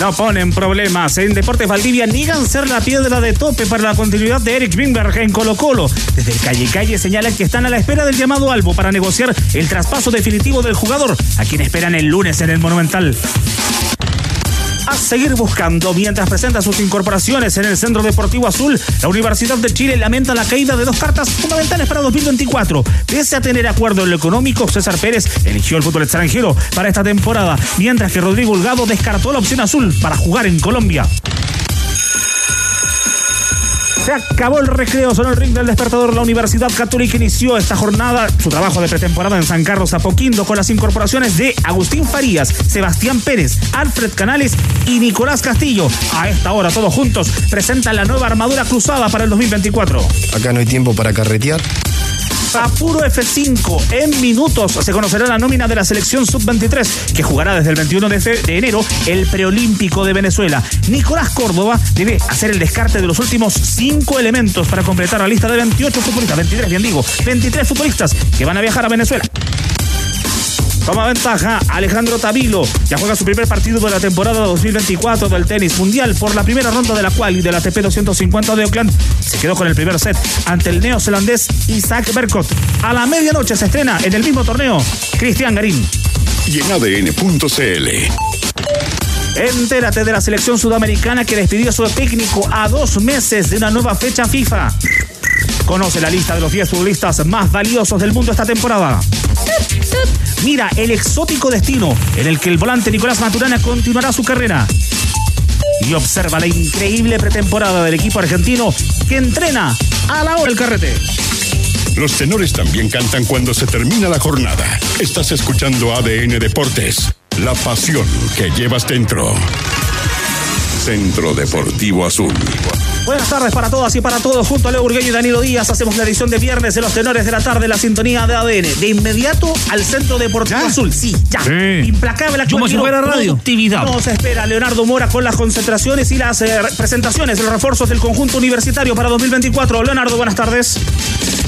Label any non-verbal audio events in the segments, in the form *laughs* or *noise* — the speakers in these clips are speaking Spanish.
No ponen problemas. En Deportes Valdivia niegan ser la piedra de tope para la continuidad de Eric Wimberg en Colo Colo. Desde Calle Calle señalan que están a la espera del llamado Albo para negociar el traspaso definitivo del jugador, a quien esperan el lunes en el Monumental a seguir buscando. Mientras presenta sus incorporaciones en el Centro Deportivo Azul, la Universidad de Chile lamenta la caída de dos cartas fundamentales para 2024. Pese a tener acuerdo en lo económico, César Pérez eligió el fútbol extranjero para esta temporada, mientras que Rodrigo Holgado descartó la opción azul para jugar en Colombia. Se acabó el recreo sobre el ring del despertador. La Universidad Católica inició esta jornada, su trabajo de pretemporada en San Carlos Apoquindo, con las incorporaciones de Agustín Farías, Sebastián Pérez, Alfred Canales y Nicolás Castillo. A esta hora, todos juntos, presentan la nueva armadura cruzada para el 2024. Acá no hay tiempo para carretear. Apuro F5. En minutos se conocerá la nómina de la selección sub-23, que jugará desde el 21 de, de, enero el preolímpico de Venezuela. Nicolás Córdoba debe hacer el descarte de los últimos cinco elementos para completar la lista de 28 futbolistas, 23, bien digo, 23 futbolistas que van a viajar a Venezuela. Toma ventaja Alejandro Tavilo. Ya juega su primer partido de la temporada 2024 del tenis mundial por la primera ronda de la cual y de la ATP 250 de Oakland. Se quedó con el primer set ante el neozelandés Isaac Berkot. A la medianoche se estrena en el mismo torneo Cristian Garín. Y en ADN.cl. Entérate de la selección sudamericana que despidió a su técnico a dos meses de una nueva fecha FIFA. Conoce la lista de los 10 futbolistas más valiosos del mundo esta temporada. Mira el exótico destino en el que el volante Nicolás Maturana continuará su carrera. Y observa la increíble pretemporada del equipo argentino que entrena a la hora del carrete. Los tenores también cantan cuando se termina la jornada. Estás escuchando ADN Deportes, la pasión que llevas dentro. Centro Deportivo Azul. Buenas tardes para todas y para todos. Junto a Leo Burgueño y Danilo Díaz hacemos la edición de viernes de los tenores de la tarde, la sintonía de ADN. De inmediato al Centro Deportivo ¿Ya? Azul. Sí, ya. Sí. Implacable fuera radio. Productividad. Nos espera Leonardo Mora con las concentraciones y las eh, presentaciones, los refuerzos del conjunto universitario para 2024. Leonardo, buenas tardes.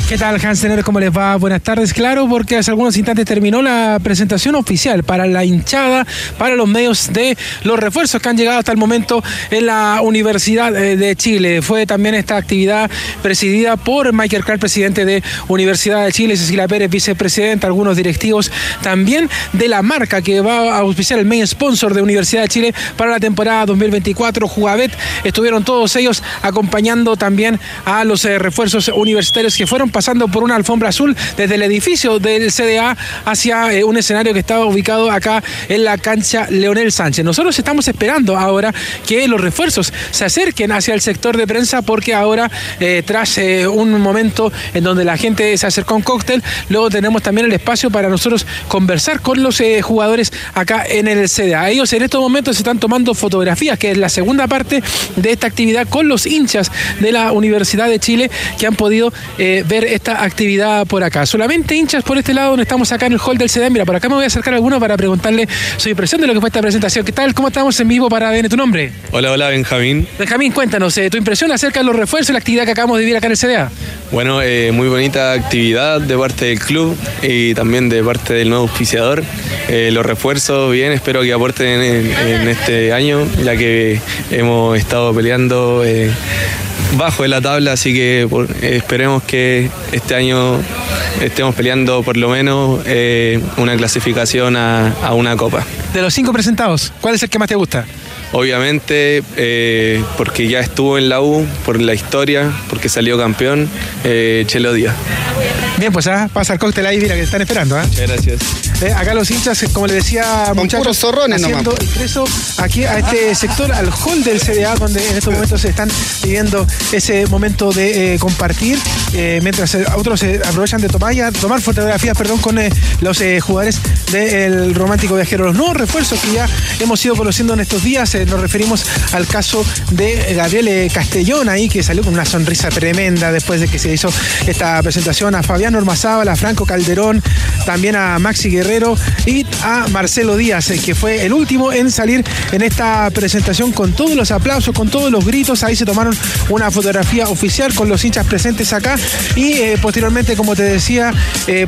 ¿Qué tal, Hansener? ¿Cómo les va? Buenas tardes. Claro, porque hace algunos instantes terminó la presentación oficial para la hinchada, para los medios de los refuerzos que han llegado hasta el momento en la Universidad eh, de Chile. Fue también esta actividad presidida por Michael Clark, presidente de Universidad de Chile, Cecilia Pérez, vicepresidenta, algunos directivos también de la marca que va a auspiciar el main sponsor de Universidad de Chile para la temporada 2024, Jugabet. Estuvieron todos ellos acompañando también a los eh, refuerzos universitarios que fueron pasando por una alfombra azul desde el edificio del CDA hacia eh, un escenario que estaba ubicado acá en la cancha Leonel Sánchez. Nosotros estamos esperando ahora que los refuerzos se acerquen hacia el sector de prensa porque ahora eh, tras eh, un momento en donde la gente se acercó a un cóctel, luego tenemos también el espacio para nosotros conversar con los jugadores acá en el CDA. Ellos en estos momentos se están tomando fotografías, que es la segunda parte de esta actividad con los hinchas de la Universidad de Chile que han podido eh, ver esta actividad por acá. Solamente hinchas por este lado donde estamos acá en el hall del CDA. Mira, por acá me voy a acercar a alguno para preguntarle su impresión de lo que fue esta presentación. ¿Qué tal? ¿Cómo estamos en vivo para ADN? ¿Tu nombre? Hola, hola Benjamín. Benjamín, cuéntanos eh, tu impresión acerca de los refuerzos y la actividad que acabamos de vivir acá en el CDA. Bueno, eh, muy bonita actividad de parte del club y también de parte del nuevo auspiciador. Eh, los refuerzos, bien, espero que aporten en, en este año, ya que hemos estado peleando bajo de la tabla, así que eh, esperemos que este año estemos peleando por lo menos eh, una clasificación a, a una copa. De los cinco presentados, ¿cuál es el que más te gusta? Obviamente eh, porque ya estuvo en la U, por la historia, porque salió campeón, eh, Chelo Díaz. Bien, pues ah, pasa el cóctel ahí, mira que están esperando. ¿ah? Muchas gracias. Eh, acá los hinchas, como le decía, Con muchachos, zorrones haciendo nomás. ingreso aquí a este sector, al hall del CDA, donde en estos momentos se están viviendo ese momento de eh, compartir, eh, mientras otros eh, aprovechan de tomar, ya- tomar fotografías perdón, con eh, los eh, jugadores del Romántico Viajero. Los nuevos refuerzos que ya hemos ido conociendo en estos días, nos referimos al caso de Gabriel eh, Castellón ahí, que salió con una sonrisa tremenda después de que se hizo esta presentación, a Fabián Ormazábal, a Franco Calderón, también a Maxi Guerrero y a Marcelo Díaz, eh, que fue el último en salir en esta presentación con todos los aplausos, con todos los gritos. Ahí se tomaron una fotografía oficial con los hinchas presentes acá y eh, posteriormente, como te decía,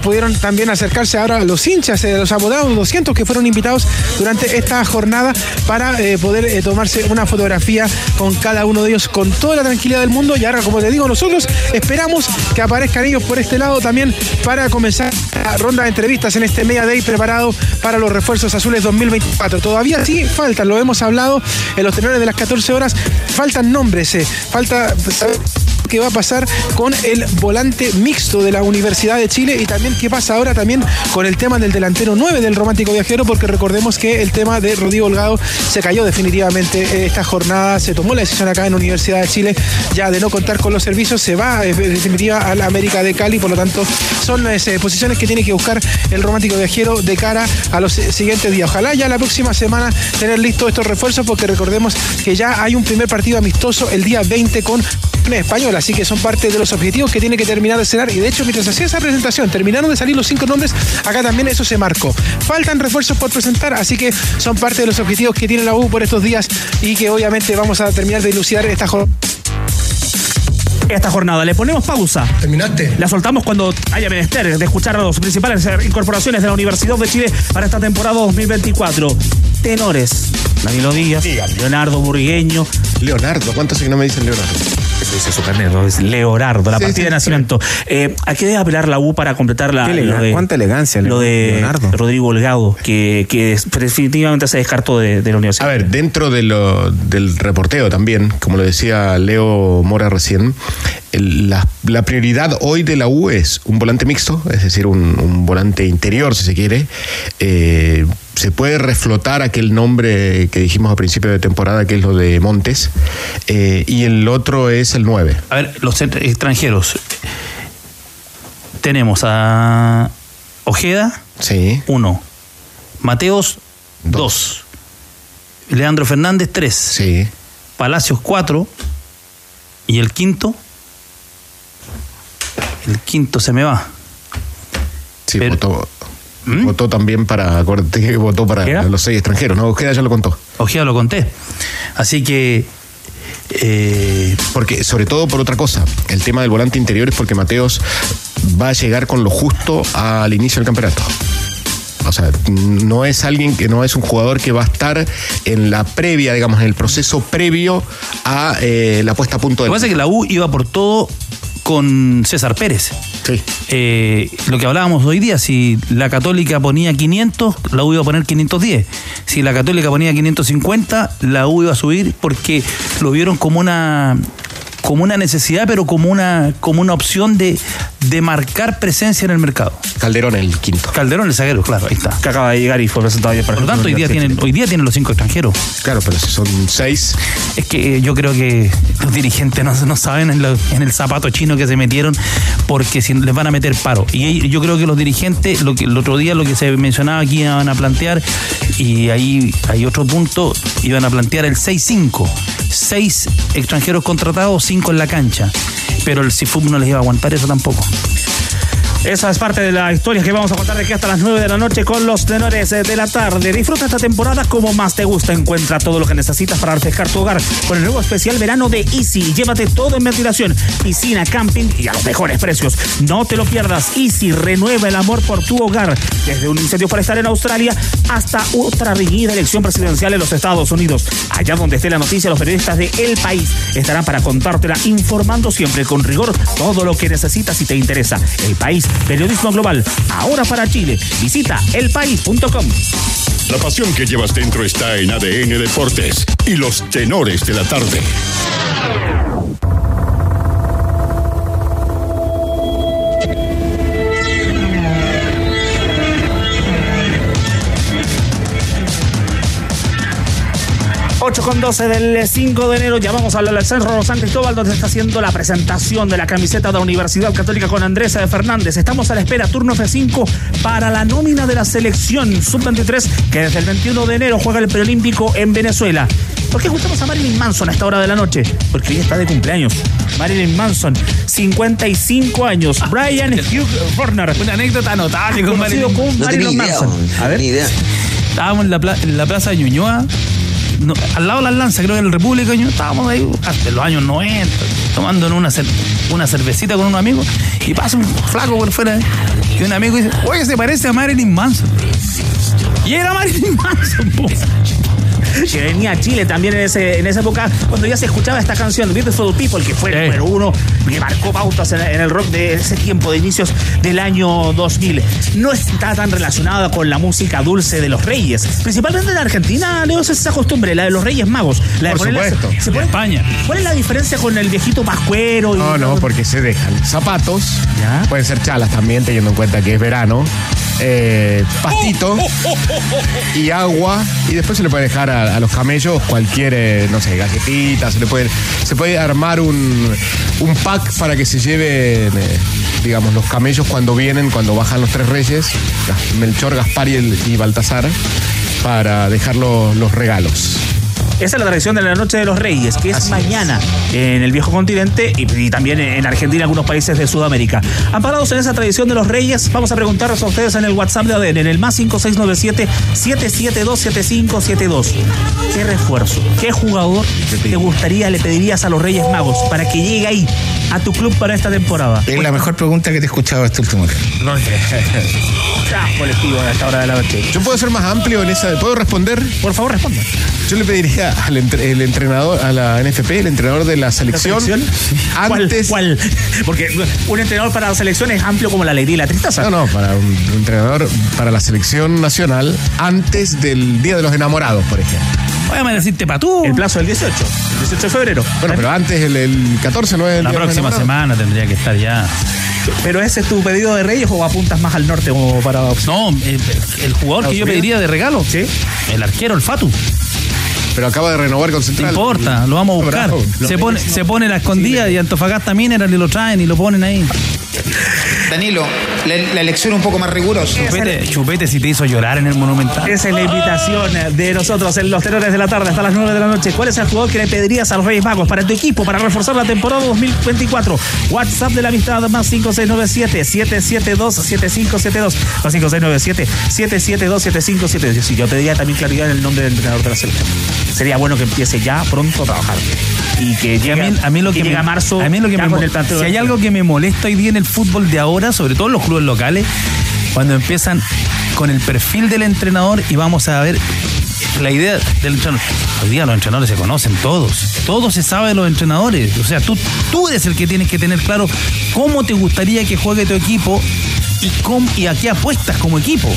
pudieron también acercarse ahora a los hinchas, eh, los abogados 200 que fueron invitados durante esta jornada para eh, eh, tomarse una fotografía con cada uno de ellos con toda la tranquilidad del mundo. Y ahora, como te digo, nosotros esperamos que aparezcan ellos por este lado también para comenzar la ronda de entrevistas en este Media Day preparado para los refuerzos azules 2024. Todavía sí faltan, lo hemos hablado en los tenores de las 14 horas, faltan nombres, eh, falta qué va a pasar con el volante mixto de la Universidad de Chile y también qué pasa ahora también con el tema del delantero 9 del Romántico Viajero, porque recordemos que el tema de Rodrigo Holgado se cayó definitivamente eh, esta jornada, se tomó la decisión acá en Universidad de Chile ya de no contar con los servicios, se va eh, definitiva a la América de Cali, por lo tanto son las eh, posiciones que tiene que buscar el Romántico Viajero de cara a los siguientes días. Ojalá ya la próxima semana tener listos estos refuerzos, porque recordemos que ya hay un primer partido amistoso el día 20 con español, así que son parte de los objetivos que tiene que terminar de cerrar. Y de hecho, mientras hacía esa presentación, terminaron de salir los cinco nombres, acá también eso se marcó. Faltan refuerzos por presentar, así que son parte de los objetivos que tiene la U por estos días y que obviamente vamos a terminar de dilucidar esta jornada. Esta jornada le ponemos pausa. ¿Terminaste? La soltamos cuando haya menester de escuchar a los principales incorporaciones de la Universidad de Chile para esta temporada 2024. Tenores. Danilo Díaz, Leonardo Burgueño, Leonardo, ¿cuánto hace que no me dicen Leonardo? Dice su carnet, ¿no? es Leonardo, la Sí, partida sí, de nacimiento. Eh, ¿A qué debe apelar la U para completar la, Qué elega- lo de, cuánta elegancia, lo de Leonardo. Rodrigo Holgado, que, que definitivamente se descartó de, de la A universidad? ver, dentro de lo, del reporteo también, como lo decía Leo Mora recién, la, la prioridad hoy de la U es un volante mixto, es decir, un, un volante interior, si se quiere. Eh, se puede reflotar aquel nombre que dijimos a principio de temporada, que es lo de Montes, eh, y el otro es el 9. A ver, los extranjeros. Tenemos a Ojeda, Sí, uno. Mateos, dos. Leandro Fernández, tres. sí. Palacios, cuatro. Y el quinto. El quinto se me va. Sí, Pero- votó, ¿Mm? votó también para, acuérdate que *laughs* votó para los seis extranjeros, ¿no? Ojeda ya lo contó. Ojeda lo conté. Así que. eh, Porque, sobre todo por otra cosa, el tema del volante interior es porque Mateos va a llegar con lo justo al inicio del campeonato. O sea, no es alguien que no es un jugador que va a estar en la previa, digamos, en el proceso previo a eh, la puesta a punto lo del. que pasa es que la U iba por todo con César Pérez. Sí. Eh, lo que hablábamos hoy día, si la Católica ponía 500, la U iba a poner 510. Si la Católica ponía 550, la U iba a subir porque lo vieron como una como una necesidad, pero como una como una opción de, de marcar presencia en el mercado. Calderón el quinto. Calderón, el zaguero, claro, ahí está. Que acaba de llegar y fue presentado ayer para Por lo tanto, hoy día tienen, hoy día tienen los cinco extranjeros. Claro, pero si son seis. Es que eh, yo creo que los dirigentes no, no saben en, lo- en el zapato chino que se metieron porque si les van a meter paro. Y yo creo que los dirigentes, lo que el otro día lo que se mencionaba aquí iban a plantear, y ahí hay otro punto, iban a plantear el 6-5. Seis extranjeros contratados, cinco en la cancha. Pero el CIFUB no les iba a aguantar eso tampoco. Esa es parte de la historia que vamos a contar de aquí hasta las 9 de la noche con los tenores eh, de la tarde. Disfruta esta temporada como más te gusta. Encuentra todo lo que necesitas para refrescar tu hogar con el nuevo especial verano de Easy. Llévate todo en ventilación, piscina, camping y a los mejores precios. No te lo pierdas. Easy renueva el amor por tu hogar. Desde un incendio forestal en Australia hasta otra reñida elección presidencial en los Estados Unidos. Allá donde esté la noticia, los periodistas de El País estarán para contártela, informando siempre con rigor todo lo que necesitas y te interesa. El País, periodismo global, ahora para Chile. Visita elpaís.com. La pasión que llevas dentro está en ADN Deportes y los tenores de la tarde. 8 con 12 del 5 de enero. Ya vamos al Centro San Cristóbal, donde se está haciendo la presentación de la camiseta de la Universidad Católica con Andrés de Fernández. Estamos a la espera, turno F5, para la nómina de la selección sub-23, que desde el 21 de enero juega el preolímpico en Venezuela. ¿Por qué escuchamos a Marilyn Manson a esta hora de la noche? Porque hoy está de cumpleaños. Marilyn Manson, 55 años. Brian Hugh Horner. Una anécdota notable con Marilyn, con Marilyn Manson. a ver. Ni idea. Estábamos en la, en la plaza de Ñuñoa al lado de las lanzas, creo que en el República, estábamos ahí hasta los años 90, tomando una, una cervecita con un amigo y pasa un flaco por fuera y un amigo dice, oye, se parece a Marilyn Manson. Y era Marilyn Manson, que venía a Chile también en, ese, en esa época, cuando ya se escuchaba esta canción, Beautiful People, que fue el número uno, que marcó pautas en, el rock de ese tiempo, de inicios del año 2000. No está tan relacionada con la música dulce de los reyes. Principalmente en Argentina, Leo, es esa costumbre, la de los reyes magos. La Por supuesto. en España. ¿Cuál es la diferencia con el viejito pascuero? no, no, porque se dejan zapatos, pueden ser chalas también, teniendo en cuenta que es verano eh, pastito y agua. Y después se le puede dejar a, los camellos cualquier, eh, no sé, galletita. Se le puede, se puede armar un, un pack para que se lleven, eh, digamos, los camellos cuando vienen, cuando bajan los tres reyes, Melchor, Gaspar y, y Baltasar, para dejar los regalos. Esa es la tradición de la Noche de los Reyes, que es mañana en el viejo continente y, también en Argentina y algunos países de Sudamérica. Amparados en esa tradición de los Reyes, vamos a preguntarles a ustedes en el WhatsApp de ADN, en el más 5697-772-7572. ¿Qué refuerzo, qué jugador te gustaría, le pedirías a los Reyes Magos para que llegue ahí a tu club para esta temporada? Es la mejor pregunta que te he escuchado este último tiempo. No, colectivo a esta hora de la noche. Yo puedo ser más amplio en esa. ¿Puedo responder? Por favor, responda. Yo le pediría al el entrenador, a la NFP, el entrenador de la selección. Antes. ¿Cuál, *laughs* Porque un entrenador para la selección es amplio como la alegría y la tristeza. No, no, para un, entrenador para la selección nacional antes del Día de los Enamorados, por ejemplo. Voy a decirte para tú. El plazo del 18, el 18 de febrero. Bueno, pero antes el, 14 no es el La próxima semana tendría que estar ya. ¿Pero ese es tu pedido de Reyes o apuntas más al norte como para No, el, jugador que yo pediría de regalo. Sí. El arquero, el Fatu. Pero acaba de renovar con Central. No importa, lo vamos a buscar. Se pone, se pone la escondida y Antofagasta Mineral y lo traen y lo ponen ahí. Danilo, la, elección un poco más rigurosa. Chupete, chupete si te hizo llorar en el Monumental. Esa es la invitación de nosotros en los tenores de la tarde hasta las 9 de la noche. ¿Cuál es el jugador que le pedirías a los Reyes Magos para tu equipo para reforzar la temporada 2024? WhatsApp de la amistad más 5697-772-7572. Más 5697-772-7572. Si yo pediría también claridad en el nombre del entrenador de la selección. Sería bueno que empiece ya pronto a trabajar. Y que a mí, lo que, me, marzo. A mí lo que me, si hay algo que me molesta hoy día en el fútbol de ahora, sobre todo en los clubes locales, cuando empiezan con el perfil del entrenador y vamos a ver la idea del entrenador. Hoy día los entrenadores se conocen todos. Todo se sabe de los entrenadores. O sea, tú, tú eres el que tienes que tener claro cómo te gustaría que juegue tu equipo y, cómo, y a qué apuestas como equipo.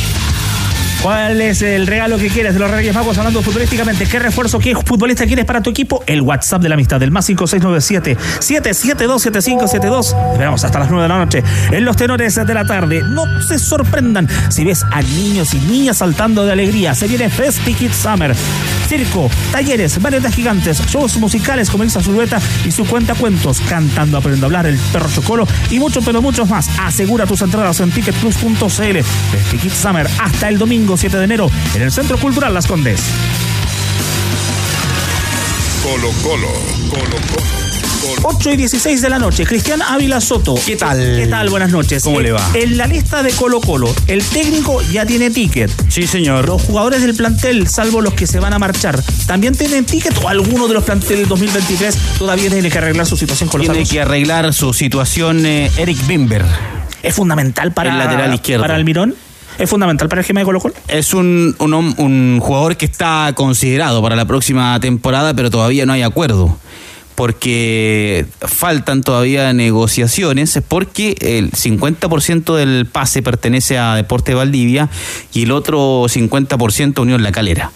¿Cuál es el regalo que quieres de los Reyes Magos hablando futbolísticamente? ¿Qué refuerzo, qué futbolista quieres para tu equipo? El WhatsApp de la amistad, del más 5697-772-7572. Esperamos hasta las 9 de la noche en los tenores de la tarde. No se sorprendan si ves a niños y niñas saltando de alegría. Se viene Festy Kids Summer. Circo, talleres, marionetas gigantes, shows musicales como Elsa Zulueta y su cuenta cuentos, cantando, aprendiendo a hablar, el perro chocolo y mucho, pero muchos más. Asegura tus entradas en ticketplus.cl. Festy Kids Summer hasta el domingo 7 de enero en el Centro Cultural Las Condes. Colo Colo, Colo Colo. 8 y 16 de la noche, Cristian Ávila Soto. ¿Qué tal? ¿Qué tal? Buenas noches. ¿Cómo le va? En la lista de Colo Colo, el técnico ya tiene ticket. Sí, señor. Los jugadores del plantel, salvo los que se van a marchar, ¿también tienen ticket o alguno de los planteles del 2023 todavía tiene que arreglar su situación con los Tiene que arreglar su situación eh, Eric Bimber. ¿Es fundamental para el lateral izquierdo? Para Almirón? ¿Es fundamental para el GM de Colo Colo? Es un, un, jugador que está considerado para la próxima temporada, pero todavía no hay acuerdo porque faltan todavía negociaciones, porque el 50% del pase pertenece a Deporte Valdivia y el otro 50% a Unión La Calera.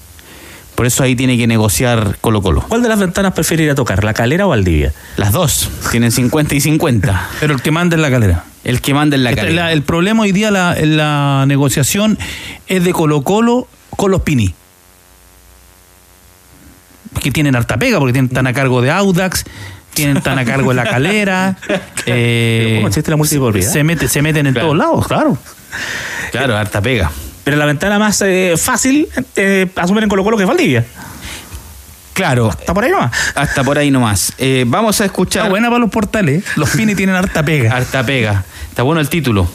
Por eso ahí tiene que negociar Colo Colo. ¿Cuál de las ventanas prefiere ir a tocar, la calera o Valdivia? Las dos, tienen 50 y 50. *laughs* Pero el que manda es la calera. El que manda en la Esta- calera. la- el problema hoy día la, la negociación es de Colo Colo con los Pini. Que tienen harta pega, porque tienen, están a cargo de Audax, tienen están a cargo de la calera. *laughs* eh, ¿cómo existe la multiplicidad? Se, mete, se meten en Claro. todos lados, claro. Claro, harta pega. Pero la ventana más eh, fácil eh, asumir en Colo Colo que es Valdivia. Claro, Está por ahí nomás. hasta por ahí nomás. Eh, vamos a escuchar. Está buena para los portales. Los Pini tienen harta pega. Harta pega. Está bueno el título.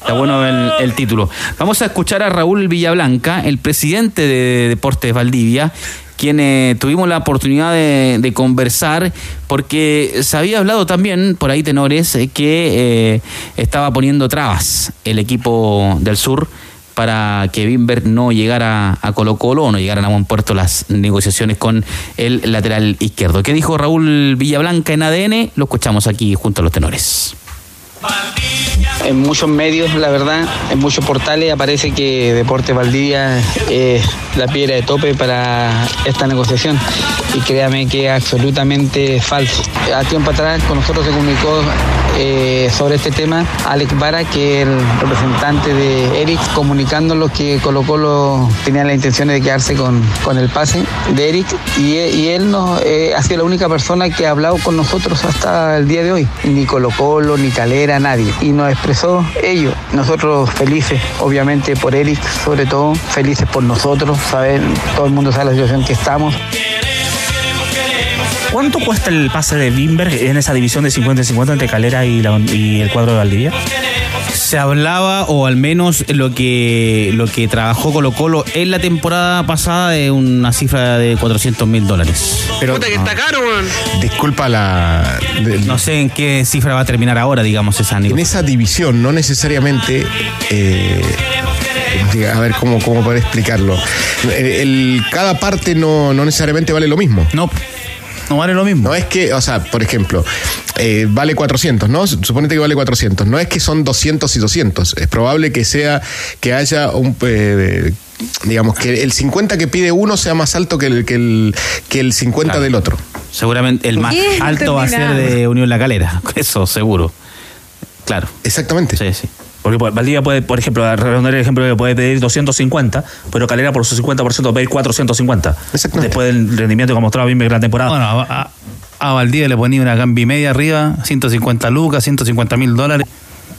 Está bueno el, el título. Vamos a escuchar a Raúl Villablanca, el presidente de Deportes Valdivia, quien eh, tuvimos la oportunidad de, de conversar, porque se había hablado también, por ahí tenores, eh, que eh, estaba poniendo trabas el equipo del sur para que Bimber no llegara a Colo Colo o no llegaran a buen puerto las negociaciones con el lateral izquierdo. ¿Qué dijo Raúl Villablanca en ADN? Lo escuchamos aquí junto a los tenores. En muchos medios, la verdad, en muchos portales aparece que Deportes Valdivia es la piedra de tope para esta negociación y créame que es absolutamente falso. A tiempo atrás con nosotros se comunicó eh, sobre este tema Alex Vara, que es el representante de Eric, comunicándonos que Colo Colo tenía la intención de quedarse con, con el pase de Eric y, y él nos, eh, ha sido la única persona que ha hablado con nosotros hasta el día de hoy. Ni Colo Colo, ni Calera, nadie. Y nos expresó ello. Nosotros felices, obviamente por Eric, sobre todo, felices por nosotros, saben, todo el mundo sabe la situación que estamos. ¿Cuánto cuesta el pase de Bimber en esa división de 50 y 50 entre Calera y, la- y el cuadro de Valdivia? Se hablaba, o al menos lo que, lo que trabajó Colo Colo en la temporada pasada, de una cifra de 400 mil dólares. Pero disculpa la. de- No sé en qué cifra va a terminar ahora, digamos, esa en esa división no necesariamente eh, a ver cómo, cómo poder explicarlo el, el- cada parte no, no necesariamente vale lo mismo No, no vale lo mismo. no es que, o sea, por ejemplo, eh, vale 400, ¿no? Suponete que vale 400. No es que son 200 y 200. Es probable que sea, que haya un... eh, digamos, que el 50 que pide uno sea más alto que el, que el, que el 50 Claro. del otro. Seguramente el más alto va a ser de Unión La Calera. *laughs* Eso, seguro. Claro. Exactamente. Sí, sí. Porque pues, Valdivia puede, por ejemplo, a redondear el ejemplo, puede pedir 250, pero Calera por su 50% puede pedir 450. Exactamente. Después del rendimiento que ha mostrado Bimber en la temporada. Bueno, a, a- a Valdivia le ponía una gambi media arriba, 150 lucas, 150 mil dólares.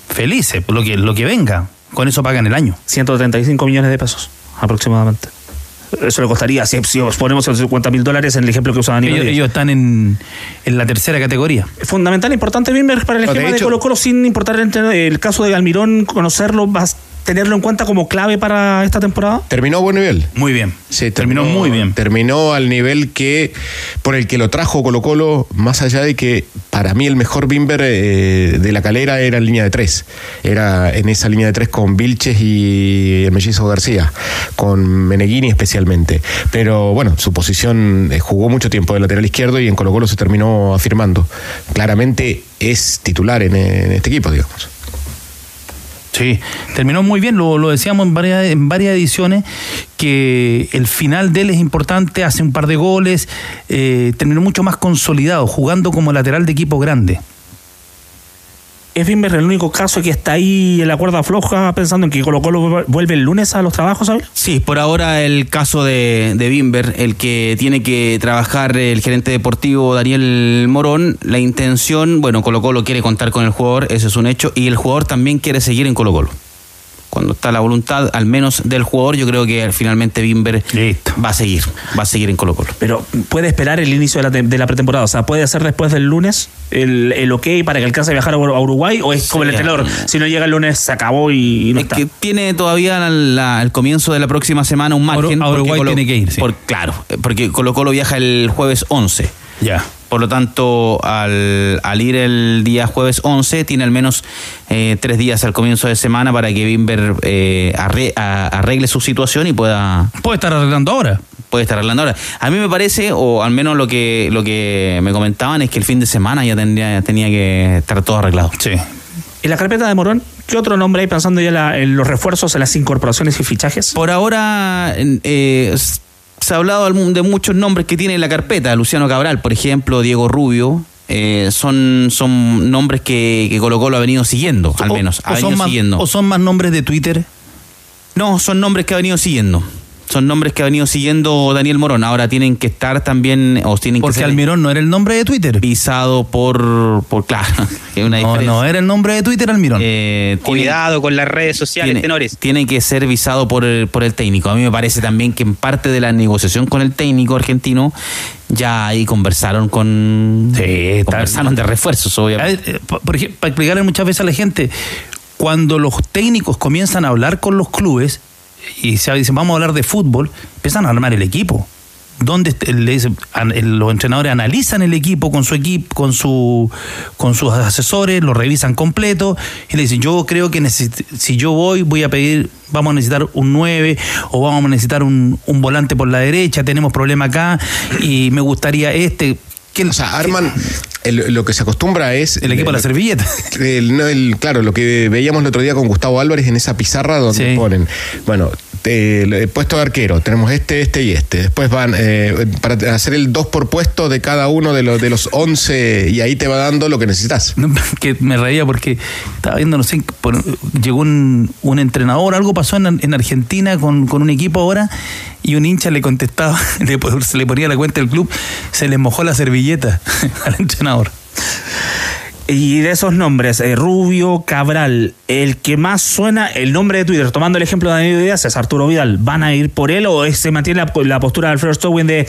Felices, lo que, lo que venga. Con eso pagan el año. 135 millones de pesos aproximadamente. Eso le costaría, si, si os ponemos 150 mil dólares en el ejemplo que usa Daniel. Ellos, ellos están en, en la tercera categoría. Fundamental, importante Bimber para el No, de Colo Colo, sin importar el, el caso de Almirón, conocerlo, vas tenerlo en cuenta como clave para esta temporada. Terminó a buen nivel. Muy bien. Sí, terminó, muy bien. Terminó al nivel que por el que lo trajo Colo Colo, más allá de que para mí el mejor Bimber eh, de la calera era en línea de tres. Era en esa línea de tres con Vilches y el mellizo García, con Meneghini especialmente. Pero bueno, su posición eh, jugó mucho tiempo de lateral izquierdo y en Colo Colo se terminó afirmando. Claramente es titular en, en este equipo, digamos. Sí, terminó muy bien, lo, lo decíamos en varias, en varias ediciones, que el final de él es importante, hace un par de goles, eh, terminó mucho más consolidado, jugando como lateral de equipo grande. Es Bimber el único caso que está ahí en la cuerda floja pensando en que Colo Colo vuelve el lunes a los trabajos, ¿sabes? Sí, por ahora el caso de, de Bimber, el que tiene que trabajar el gerente deportivo Daniel Morón, la intención, bueno, Colo Colo quiere contar con el jugador, ese es un hecho, y el jugador también quiere seguir en Colo Colo. Cuando está la voluntad, al menos del jugador, yo creo que finalmente Bimber Listo. va a seguir, va a seguir en Colo Colo. Pero puede esperar el inicio de la, te- de la pretemporada. O sea, puede ser después del lunes el, el ok para que alcance a viajar a Ur- a Uruguay o es como el entrenador. Si no llega el lunes, se acabó y, y no Es está. que tiene todavía la- la- el comienzo de la próxima semana un margen. a Uruguay tiene que ir, sí. por- claro, porque Colo Colo viaja el jueves 11. Ya. Por lo tanto, al, al ir el día jueves 11, tiene al menos eh, tres días al comienzo de semana para que Bimber eh, arre- a- arregle su situación y pueda, Puede estar arreglando ahora. puede estar arreglando ahora. A mí me parece, o al menos lo que, lo que me comentaban, es que el fin de semana ya tendría, tenía que estar todo arreglado. Sí. ¿En la carpeta de Morón, qué otro nombre hay pensando ya la- en los refuerzos, en las incorporaciones y fichajes? Por ahora eh, se ha hablado de muchos nombres que tiene en la carpeta. Luciano Cabral, por ejemplo, Diego Rubio. eh, son, son nombres que, que Colo Colo ha venido siguiendo, al O- menos. ha o, venido son más, siguiendo. o son más nombres de Twitter. No, son nombres que ha venido siguiendo. Son nombres que ha venido siguiendo Daniel Morón. Ahora tienen que estar también, o tienen Porque que ser Almirón no era el nombre de Twitter. visado por, por claro, *laughs* que hay una No, no era el nombre de Twitter Almirón. Eh, tiene- Cuidado con las redes sociales, tiene, tenores. tiene que ser visado por el, por el técnico. A mí me parece también que en parte de la negociación con el técnico argentino ya ahí conversaron con Sí, está- conversaron de refuerzos, A obviamente. ver, eh, por ejemplo, para explicarle muchas veces a la gente, cuando los técnicos comienzan a hablar con los clubes y se dicen vamos a hablar de fútbol, empiezan a armar el equipo. Donde los entrenadores analizan el equipo con su equipo, con su con sus asesores, lo revisan completo y le dicen, yo creo que si yo voy, voy a pedir, vamos a necesitar un 9 o vamos a necesitar un, un volante por la derecha, tenemos problema acá y me gustaría este. O sea, arman. El- lo que se acostumbra es. el equipo de la servilleta. *laughs* El- no, el- claro, lo que veíamos el otro día con Gustavo Álvarez en esa pizarra donde Sí. ponen, bueno, te- el puesto de arquero, tenemos este, este y este. Después van eh, para hacer el 2 por puesto de cada uno de los, de los 11 y ahí te va dando lo que necesitas. *laughs* Que me reía porque estaba viendo, no sé, por- llegó un, un entrenador, algo pasó en, en Argentina con, con un equipo ahora y un hincha le contestaba, *laughs* le, se le ponía la cuenta del club, se le mojó la servilleta *laughs* al entrenador. Y de esos nombres, eh, Rubio, Cabral, el que más suena, el nombre de Twitter, tomando el ejemplo de Daniel Díaz, es Arturo Vidal. ¿Van a ir por él o es- se mantiene la, la postura de Alfredo Stowin de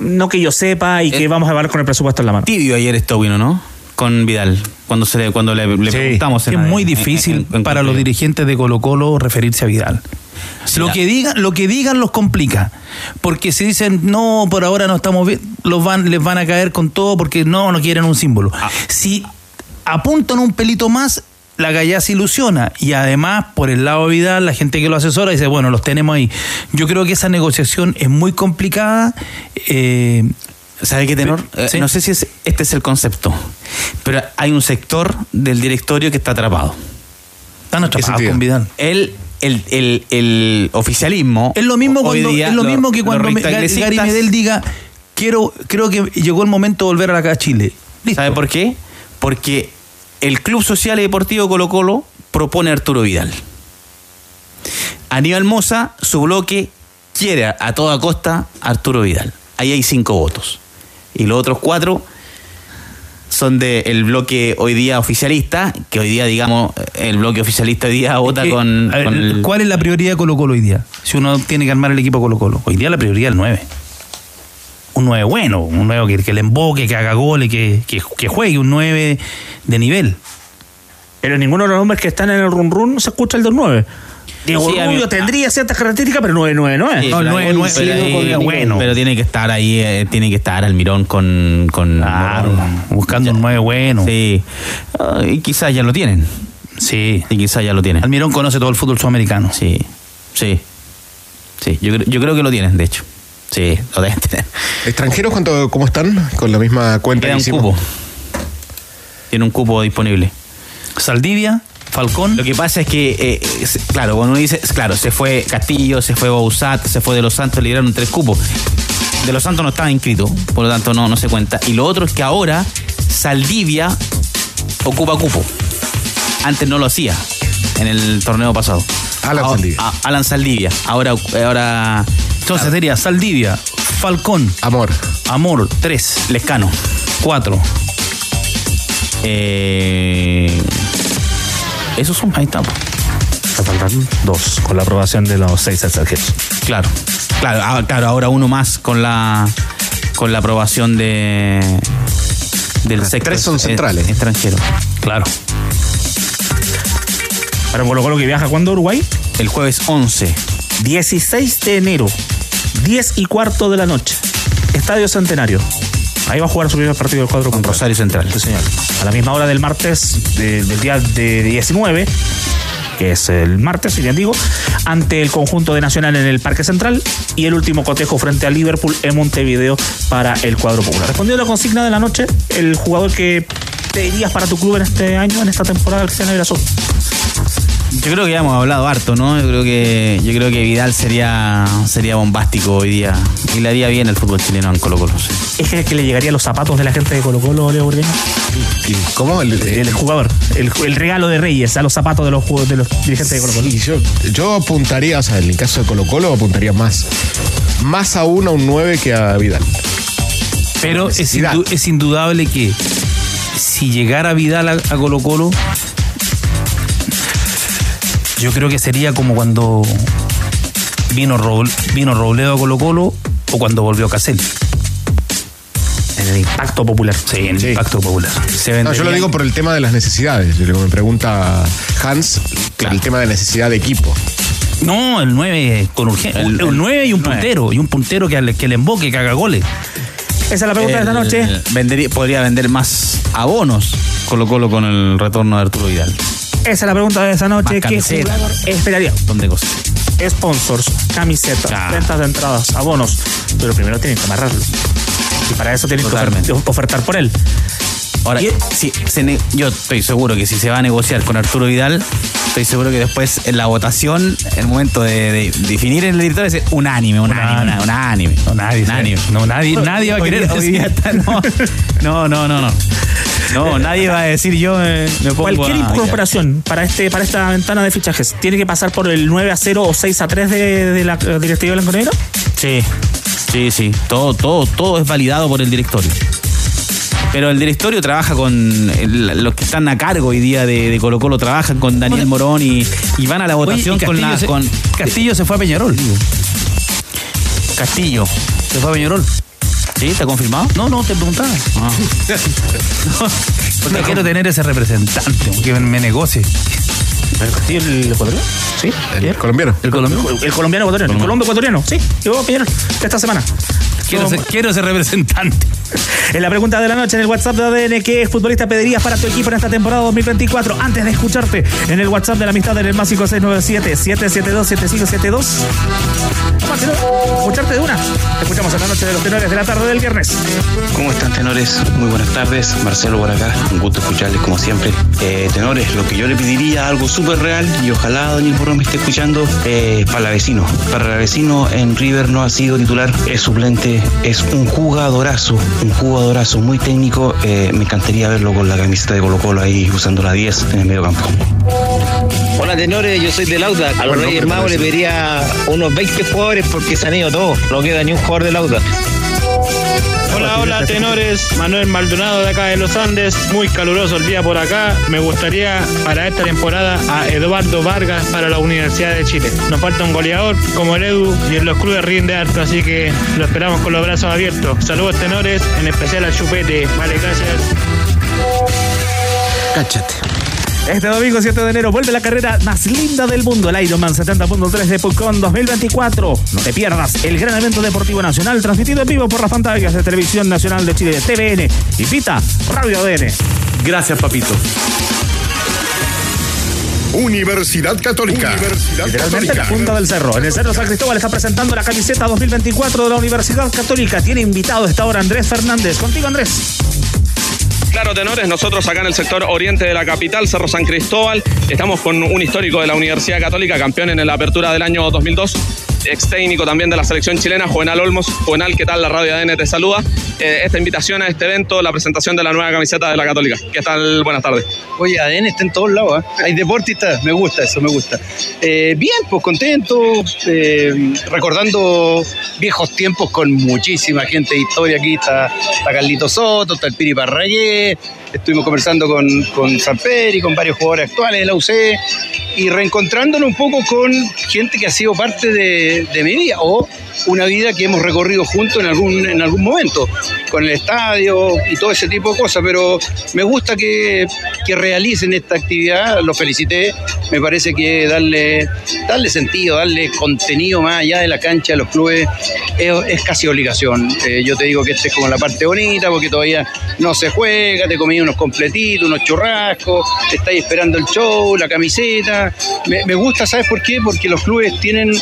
no que yo sepa y que Eh, vamos a llevar con el presupuesto en la mano? Tibio ayer Stowino, ¿no? Con Vidal, cuando se le, cuando le, le preguntamos. es en- muy en- difícil en- en- para los dirigentes de Colo Colo referirse a Vidal. Sí, lo, que digan, lo que digan los complica. Porque si dicen, no, por ahora no estamos bien, los van, les van a caer con todo porque no, no quieren un símbolo. Ah. Si apuntan un pelito más, la galla se ilusiona. Y además, por el lado de Vidal, la gente que lo asesora dice, bueno, los tenemos ahí. Yo creo que esa negociación es muy complicada. eh, ¿Sabe qué tenor? Eh, Sí. no sé si es- este es el concepto, pero hay un sector del directorio que está atrapado. están atrapados con Vidal. El, el, el, el oficialismo. Es lo mismo, cuando, día, es lo mismo que cuando Gary Medel diga, quiero, creo que llegó el momento de volver a la Chile. Listo. ¿Sabe por qué? Porque el Club Social y Deportivo Colo Colo propone a Arturo Vidal. Aníbal Moza, su bloque, quiere a, toda costa a Arturo Vidal. Ahí hay cinco votos. Y los otros cuatro son del bloque hoy día oficialista, que hoy día, digamos, el bloque oficialista hoy día vota Eh, con, a ver, con el- ¿Cuál es la prioridad de Colo Colo hoy día? Si uno tiene que armar el equipo Colo Colo. Hoy día la prioridad es el 9. Un 9 bueno, un 9 que, que le emboque, que haga goles, que, que, que juegue, un 9 de nivel. Pero ninguno de los nombres que están en el run run se escucha el del 9. Diego Sí, Rubio tendría ciertas características, pero 9, 9, no es. Sí, No, pero el nueve, ahí- nueve, pero sí, ahí- podría- bueno. Pero tiene que estar ahí, eh, tiene que estar Almirón con. con Claro, Morón. buscando un 9 bueno. Sí. Ah, y quizás ya lo tienen. Sí. Y quizás ya lo tienen. Almirón conoce todo el fútbol sudamericano. Sí. Sí. Sí. Yo, yo creo que lo tienen, de hecho. Sí, lo deben tener. ¿Extranjeros cuánto, cómo están? Con la misma cuenta que un cupo. Tiene un cupo disponible. Saldivia, Falcón. Lo que pasa es que, eh, es- claro, cuando uno dice, claro, se fue Castillo, se fue Bausat, se fue de los Santos, liberaron tres cupos. De los Santos no estaba inscrito, por lo tanto no, no se cuenta. Y lo otro es que ahora Saldivia ocupa cupo. Antes no lo hacía en el torneo pasado. Alan Saldivia. a- Alan Saldivia. Ahora, ahora Entonces sería Saldivia, Falcón, Amor. Amor, 3, Lescano. 4. Eh, esos son, ahí estamos. Faltan dos, con la aprobación de los seis extranjeros. Claro, claro, ah, claro, ahora uno más con la con la aprobación de del sector tres son centrales. extranjero. Claro. Para Colo Colo que viaja cuando Uruguay, El jueves 11. 16 de enero, 10 y cuarto de la noche. Estadio Centenario. Ahí va a jugar su primer partido del cuadro con Rosario Central. Sí, señor. A la misma hora del martes de- del día de 19, que es el martes, si bien digo, ante el conjunto de Nacional en el Parque Central y el último cotejo frente a Liverpool en Montevideo para el cuadro popular. Respondiendo a la consigna de la noche, el jugador que te dirías para tu club en este año, en esta temporada, Cristiano Irazú. Yo creo que ya hemos hablado harto, ¿no? Yo creo que yo creo que Vidal sería sería bombástico hoy día y le haría bien el fútbol chileno en Colo Colo. sí. ¿Es que, que le llegaría a los zapatos de la gente de Colo Colo, Leo Burgueño? ¿Cómo? El, El jugador, el, el regalo de Reyes a los zapatos de los, de los dirigentes de Colo Colo. Sí, yo, yo apuntaría, o sea, en el caso de Colo Colo, apuntaría más. Más aún a un 9 que a Vidal. Pero es, necesidad. indu- es indudable que si llegara Vidal a, a Colo Colo, yo creo que sería como cuando vino, Roble- vino Robledo a Colo Colo o cuando volvió Caselli. En el impacto popular. Sí, en el Sí. impacto popular. Se No, yo lo digo por el tema de las necesidades. Lo que me pregunta Hans, el tema de necesidad de equipo. No, el 9 con urgencia. El- El, el 9 y un puntero. Y un puntero que, le- que le emboque, que haga goles. Esa es la pregunta de esta noche. vendería- podría vender más abonos Colo Colo con el retorno de Arturo Vidal. Esa es la pregunta de esta noche. Más ¿Qué jugador esperaría? Un montón de cosas. Sponsors, camisetas, Ah. ventas de entradas, abonos. Pero primero tienen que amarrarlo. Y para eso tienen que Totalmente. ofertar por él. Ahora, si se yo estoy seguro que si se va a negociar con Arturo Vidal, estoy seguro que después en la votación, el momento de, de definir el director es unánime, unánime, Unánime. unánime. No, nadie. Unánime. No, nadie, nadie va a querer hoy día decir- está- no, no, no, no, no. No, *laughs* nadie va a decir yo me, me pongo Cualquier incorporación para este para esta ventana de fichajes tiene que pasar por el 9 a 0 o 6 a 3 de, de la directiva blanco-negra. Sí, sí, sí. Todo, todo, todo es validado por el directorio. Pero el directorio trabaja con el- los que están a cargo hoy día de, de Colo Colo, trabajan con Daniel Morón y, y van a la votación con Castillo, la... se, Con, Castillo se fue a Peñarol. Castillo. Se fue a Peñarol. ¿Sí? ¿Está confirmado? No, no, te preguntaba. Ah. *laughs* Porque quiero tener ese representante que me, negocie. ¿El Castillo el ecuatoriano? Sí. El colombiano. El colombiano. El colombiano ecuatoriano. El colombo ecuatoriano. Sí. Llegó a Peñarol esta semana. Quiero ser, quiero ser representante. En la pregunta de la noche en el WhatsApp de ADN, ¿qué futbolista pedirías para tu equipo en esta temporada 2024? Antes de escucharte en el WhatsApp de la amistad en el más 5697-772-7572. Marcelo, escucharte de una. Te escuchamos en la noche de los tenores de la tarde del viernes. ¿Cómo están tenores? Muy buenas tardes, Marcelo por acá, un gusto escucharles como siempre. Eh, tenores, lo que yo le pediría, algo súper real, y ojalá Daniel Morón me esté escuchando, eh, para la vecino. Para la vecino en River no ha sido titular, es suplente, es un jugadorazo, un jugadorazo muy técnico. eh, me encantaría verlo con la camiseta de Colo Colo ahí usando la 10 en el medio campo. Hola tenores, yo soy del Auda. A los Reyes Magos le pediría unos 20 jugadores porque se han ido todos. No queda ni un jugador del Auda. Hola, hola tenores, Manuel Maldonado de acá de los Andes, muy caluroso el día por acá. Me gustaría para esta temporada a Eduardo Vargas para la Universidad de Chile. Nos falta un goleador como el Edu y en los clubes rinde harto, así que lo esperamos con los brazos abiertos. Saludos tenores, en especial al Chupete. Vale, gracias. Cáchate. Este domingo 7 de enero vuelve la carrera más linda del mundo, el Ironman 70.3 de Pucón 2024. No te pierdas el gran evento deportivo nacional transmitido en vivo por las pantallas de Televisión Nacional de Chile, TVN y Pita Radio ADN. Gracias, papito. Universidad Católica. Universidad Literalmente la punta del cerro. En el Cerro San Cristóbal está presentando la camiseta 2024 de la Universidad Católica. Tiene invitado a esta hora Andrés Fernández. Contigo, Andrés. Claro, tenores, nosotros acá en el sector oriente de la capital, Cerro San Cristóbal, estamos con un histórico de la Universidad Católica, campeón en la apertura del año 2002, ex técnico también de la selección chilena, Juvenal Olmos. Juvenal, ¿qué tal? La radio ADN te saluda. Eh, esta invitación a este evento, la presentación de la nueva camiseta de la Católica. ¿Qué tal? Buenas tardes. Oye, ADN está en todos lados, ¿eh? hay deportistas, me gusta eso, me gusta. Eh, bien, pues contento, eh, recordando viejos tiempos con muchísima gente de historia aquí, está, está Carlito Soto, está el Piri Parragué, estuvimos conversando con, con Samperi, con varios jugadores actuales de la UC y reencontrándonos un poco con gente que ha sido parte de, mi vida o una vida que hemos recorrido juntos en algún, en algún momento, con el estadio y todo ese tipo de cosas, pero me gusta que, que realicen esta actividad, los felicité, me parece que darle, darle sentido, darle contenido más allá de la cancha de los clubes es, es casi obligación. Eh, yo te digo que esta es como la parte bonita porque todavía no se juega, te comí unos completitos, unos churrascos, estáis esperando el show, la camiseta. Me, gusta, ¿sabes por qué? Porque los clubes tienen,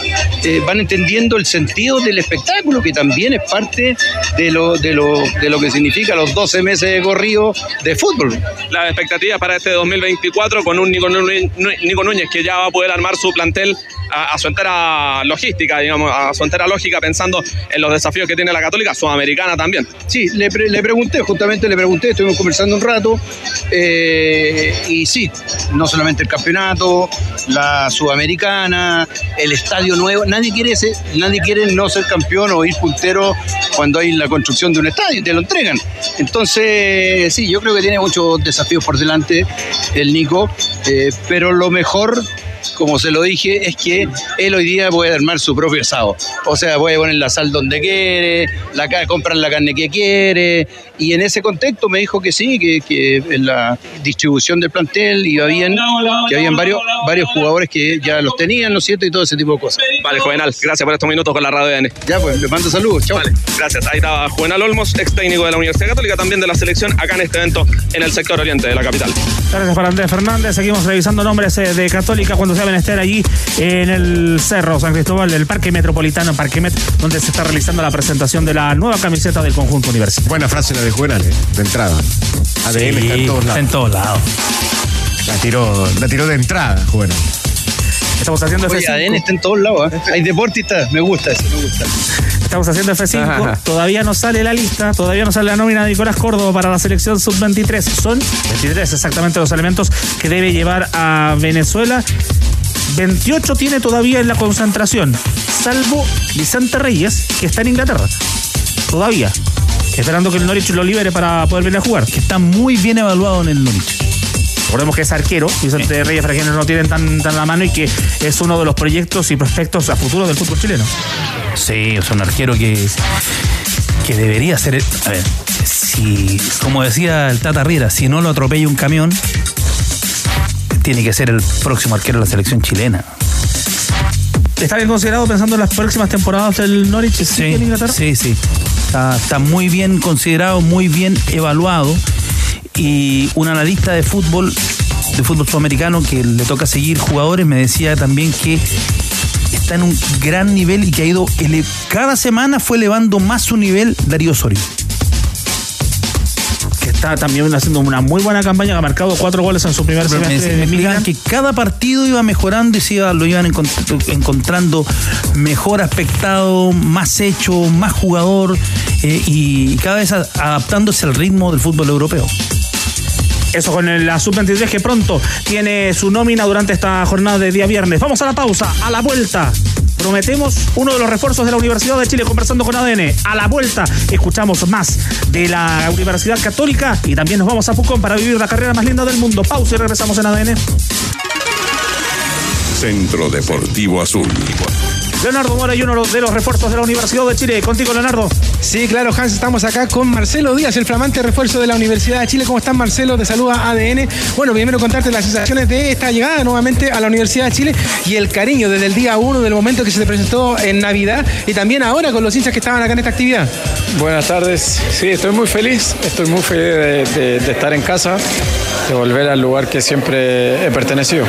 eh, van entendiendo el sentido del espectáculo, que también es parte de lo, de lo, de lo que significa los 12 meses de corrido de fútbol. Las expectativas para este 2024 con un Nico Nico Núñez que ya va a poder armar su plantel a, su entera logística, digamos, a su entera lógica, pensando en los desafíos que tiene la Católica, Sudamericana también. Sí, le, le pregunté, justamente le pregunté, estuvimos conversando un rato, eh, y sí, no solamente el campeonato, la sudamericana, el estadio nuevo, nadie quiere ese, nadie quiere no ser campeón o ir puntero cuando hay la construcción de un estadio y te lo entregan. Entonces, sí, yo creo que tiene muchos desafíos por delante el Nico, eh, pero lo mejor como se lo dije, es que él hoy día puede armar su propio asado. O sea, puede poner la sal donde quiere, la, comprar la carne que quiere. Y en ese contexto me dijo que sí, que, que en la distribución del plantel iba bien, que habían varios, varios jugadores que ya los tenían, ¿no es cierto? Y todo ese tipo de cosas. Vale, Juvenal, gracias por estos minutos con la radio N. Ya, pues, les mando saludos. Chao. Vale, gracias. Ahí estaba Juvenal Olmos, ex técnico de la Universidad Católica, también de la selección, acá en este evento en el sector oriente de la capital. Gracias para Andrés Fernández. Seguimos revisando nombres eh, de Católica cuando se van a estar allí en el Cerro San Cristóbal del Parque Metropolitano, Parque Met, donde se está realizando la presentación de la nueva camiseta del conjunto universitario. Buena frase la de Juvenal, ¿eh? de entrada. ADN Sí, está en todos está lados. en todos lados. La tiró, la tiró de entrada, Juvenal. Estamos haciendo Oye, F5. ADN está en todos lados. ¿eh? Hay deportistas, me gusta eso, me gusta. Estamos haciendo F5. Ajá. Todavía no sale la lista, todavía no sale la nómina de Nicolás Córdoba para la selección sub-23. Son 23 exactamente los elementos que debe llevar a Venezuela. 28 tiene todavía en la concentración, salvo Vicente Reyes, que está en Inglaterra. Todavía. Esperando que el Norwich lo libere para poder venir a jugar. Que está muy bien evaluado en el Norwich. Recordemos que es arquero, Vicente Reyes, para quienes no tienen tan, tan a mano, y que es uno de los proyectos y prospectos a futuro del fútbol chileno. Sí, es un arquero que, que debería ser. el- A ver, si, como decía el Tata Riera, si no lo atropella un camión, tiene que ser el próximo arquero de la selección chilena. ¿Está bien considerado pensando en las próximas temporadas del Norwich City en Inglaterra? Sí, sí. Está, está muy bien considerado, muy bien evaluado. Y un analista de fútbol, de fútbol sudamericano, que le toca seguir jugadores, me decía también que está en un gran nivel y que ha ido. cada semana fue elevando más su nivel Darío Osorio. Que está también haciendo una muy buena campaña, ha marcado cuatro goles en su primer Me, semestre me Milán. que cada partido iba mejorando y se iba- lo iban encont- encontrando mejor aspectado, más hecho, más jugador eh, y cada vez adaptándose al ritmo del fútbol europeo. Eso con la sub-23 que pronto tiene su nómina durante esta jornada de día viernes. Vamos a la pausa, a la vuelta. Prometemos uno de los refuerzos de la Universidad de Chile conversando con ADN. A la vuelta escuchamos más de la Universidad Católica y también nos vamos a Pucón para vivir la carrera más linda del mundo. Pausa y regresamos en ADN. Centro Deportivo Azul. Leonardo Mora y uno de los refuerzos de la Universidad de Chile. Contigo, Leonardo. Sí, claro, Hans, estamos acá con Marcelo Díaz, el flamante refuerzo de la Universidad de Chile. ¿Cómo estás, Marcelo? Te saluda ADN. Bueno, primero contarte las sensaciones de esta llegada nuevamente a la Universidad de Chile y el cariño desde el día uno del momento que se te presentó en Navidad y también ahora con los hinchas que estaban acá en esta actividad. Buenas tardes. Sí, estoy muy feliz. Estoy muy feliz de, de- de estar en casa, de volver al lugar que siempre he pertenecido.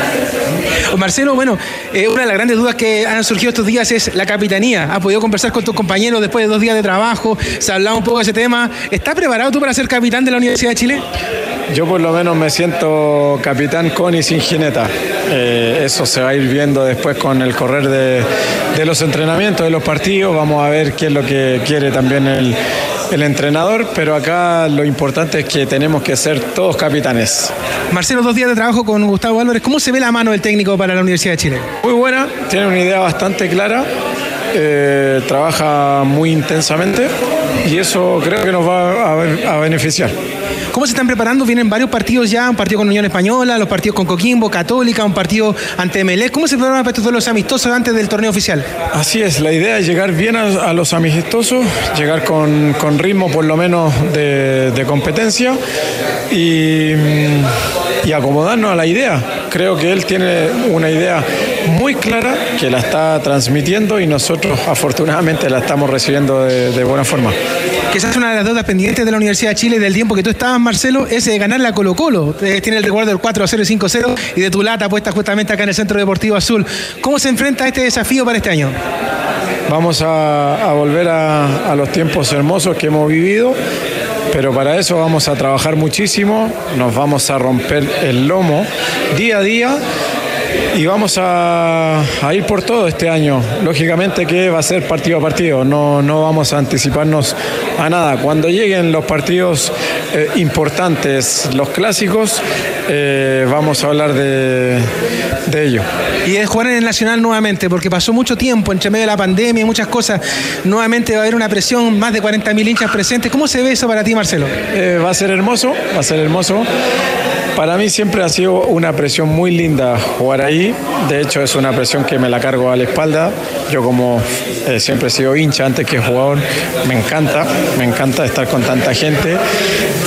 Marcelo, bueno, eh, una de las grandes dudas que han surgido estos días es la capitanía. ¿Has podido conversar con tus compañeros después de dos días de trabajo? ¿Se ha hablado un poco de ese tema? ¿Estás preparado tú para ser capitán de la Universidad de Chile? Yo por lo menos me siento capitán con y sin jineta. Eh, eso se va a ir viendo después con el correr de, de los entrenamientos, de los partidos. Vamos a ver qué es lo que quiere también el, el entrenador, pero acá lo importante es que tenemos que ser todos capitanes. Marcelo, dos días de trabajo con Gustavo Álvarez. ¿Cómo se ve la mano del técnico para la Universidad de Chile? Muy buena, tiene una idea bastante clara, eh, trabaja muy intensamente y eso creo que nos va a, a beneficiar. ¿Cómo se están preparando? Vienen varios partidos ya, un partido con Unión Española, los partidos con Coquimbo, Católica, un partido ante Melec. ¿Cómo se preparan para estos duelos amistosos antes del torneo oficial? Así es, la idea es llegar bien a, los amistosos, llegar con, con ritmo por lo menos de, competencia y, y acomodarnos a la idea. Creo que él tiene una idea muy clara que la está transmitiendo y nosotros afortunadamente la estamos recibiendo de buena forma. Quizás una de las deudas pendientes de la Universidad de Chile del tiempo que tú estabas, Marcelo, es de ganar la Colo Colo. Eh, Tiene el recuerdo del 4 0 y 5 0 y de tu lata puesta justamente acá en el Centro Deportivo Azul. ¿Cómo se enfrenta a este desafío para este año? Vamos a, a volver a, a los tiempos hermosos que hemos vivido, pero para eso vamos a trabajar muchísimo, nos vamos a romper el lomo día a día y vamos a, a ir por todo este año. Lógicamente que va a ser partido a partido, no, no vamos a anticiparnos a nada. Cuando lleguen los partidos eh, importantes, los clásicos, eh, vamos a hablar de, de ello. Y es jugar en el Nacional nuevamente, porque pasó mucho tiempo entre medio de la pandemia y muchas cosas. Nuevamente va a haber una presión, más de 40.000 hinchas presentes. ¿Cómo se ve eso para ti, Marcelo? Eh, va a ser hermoso, va a ser hermoso. Para mí siempre ha sido una presión muy linda jugar ahí. De hecho, es una presión que me la cargo a la espalda. Yo como eh, siempre he sido hincha antes que jugador, me encanta, me encanta estar con tanta gente.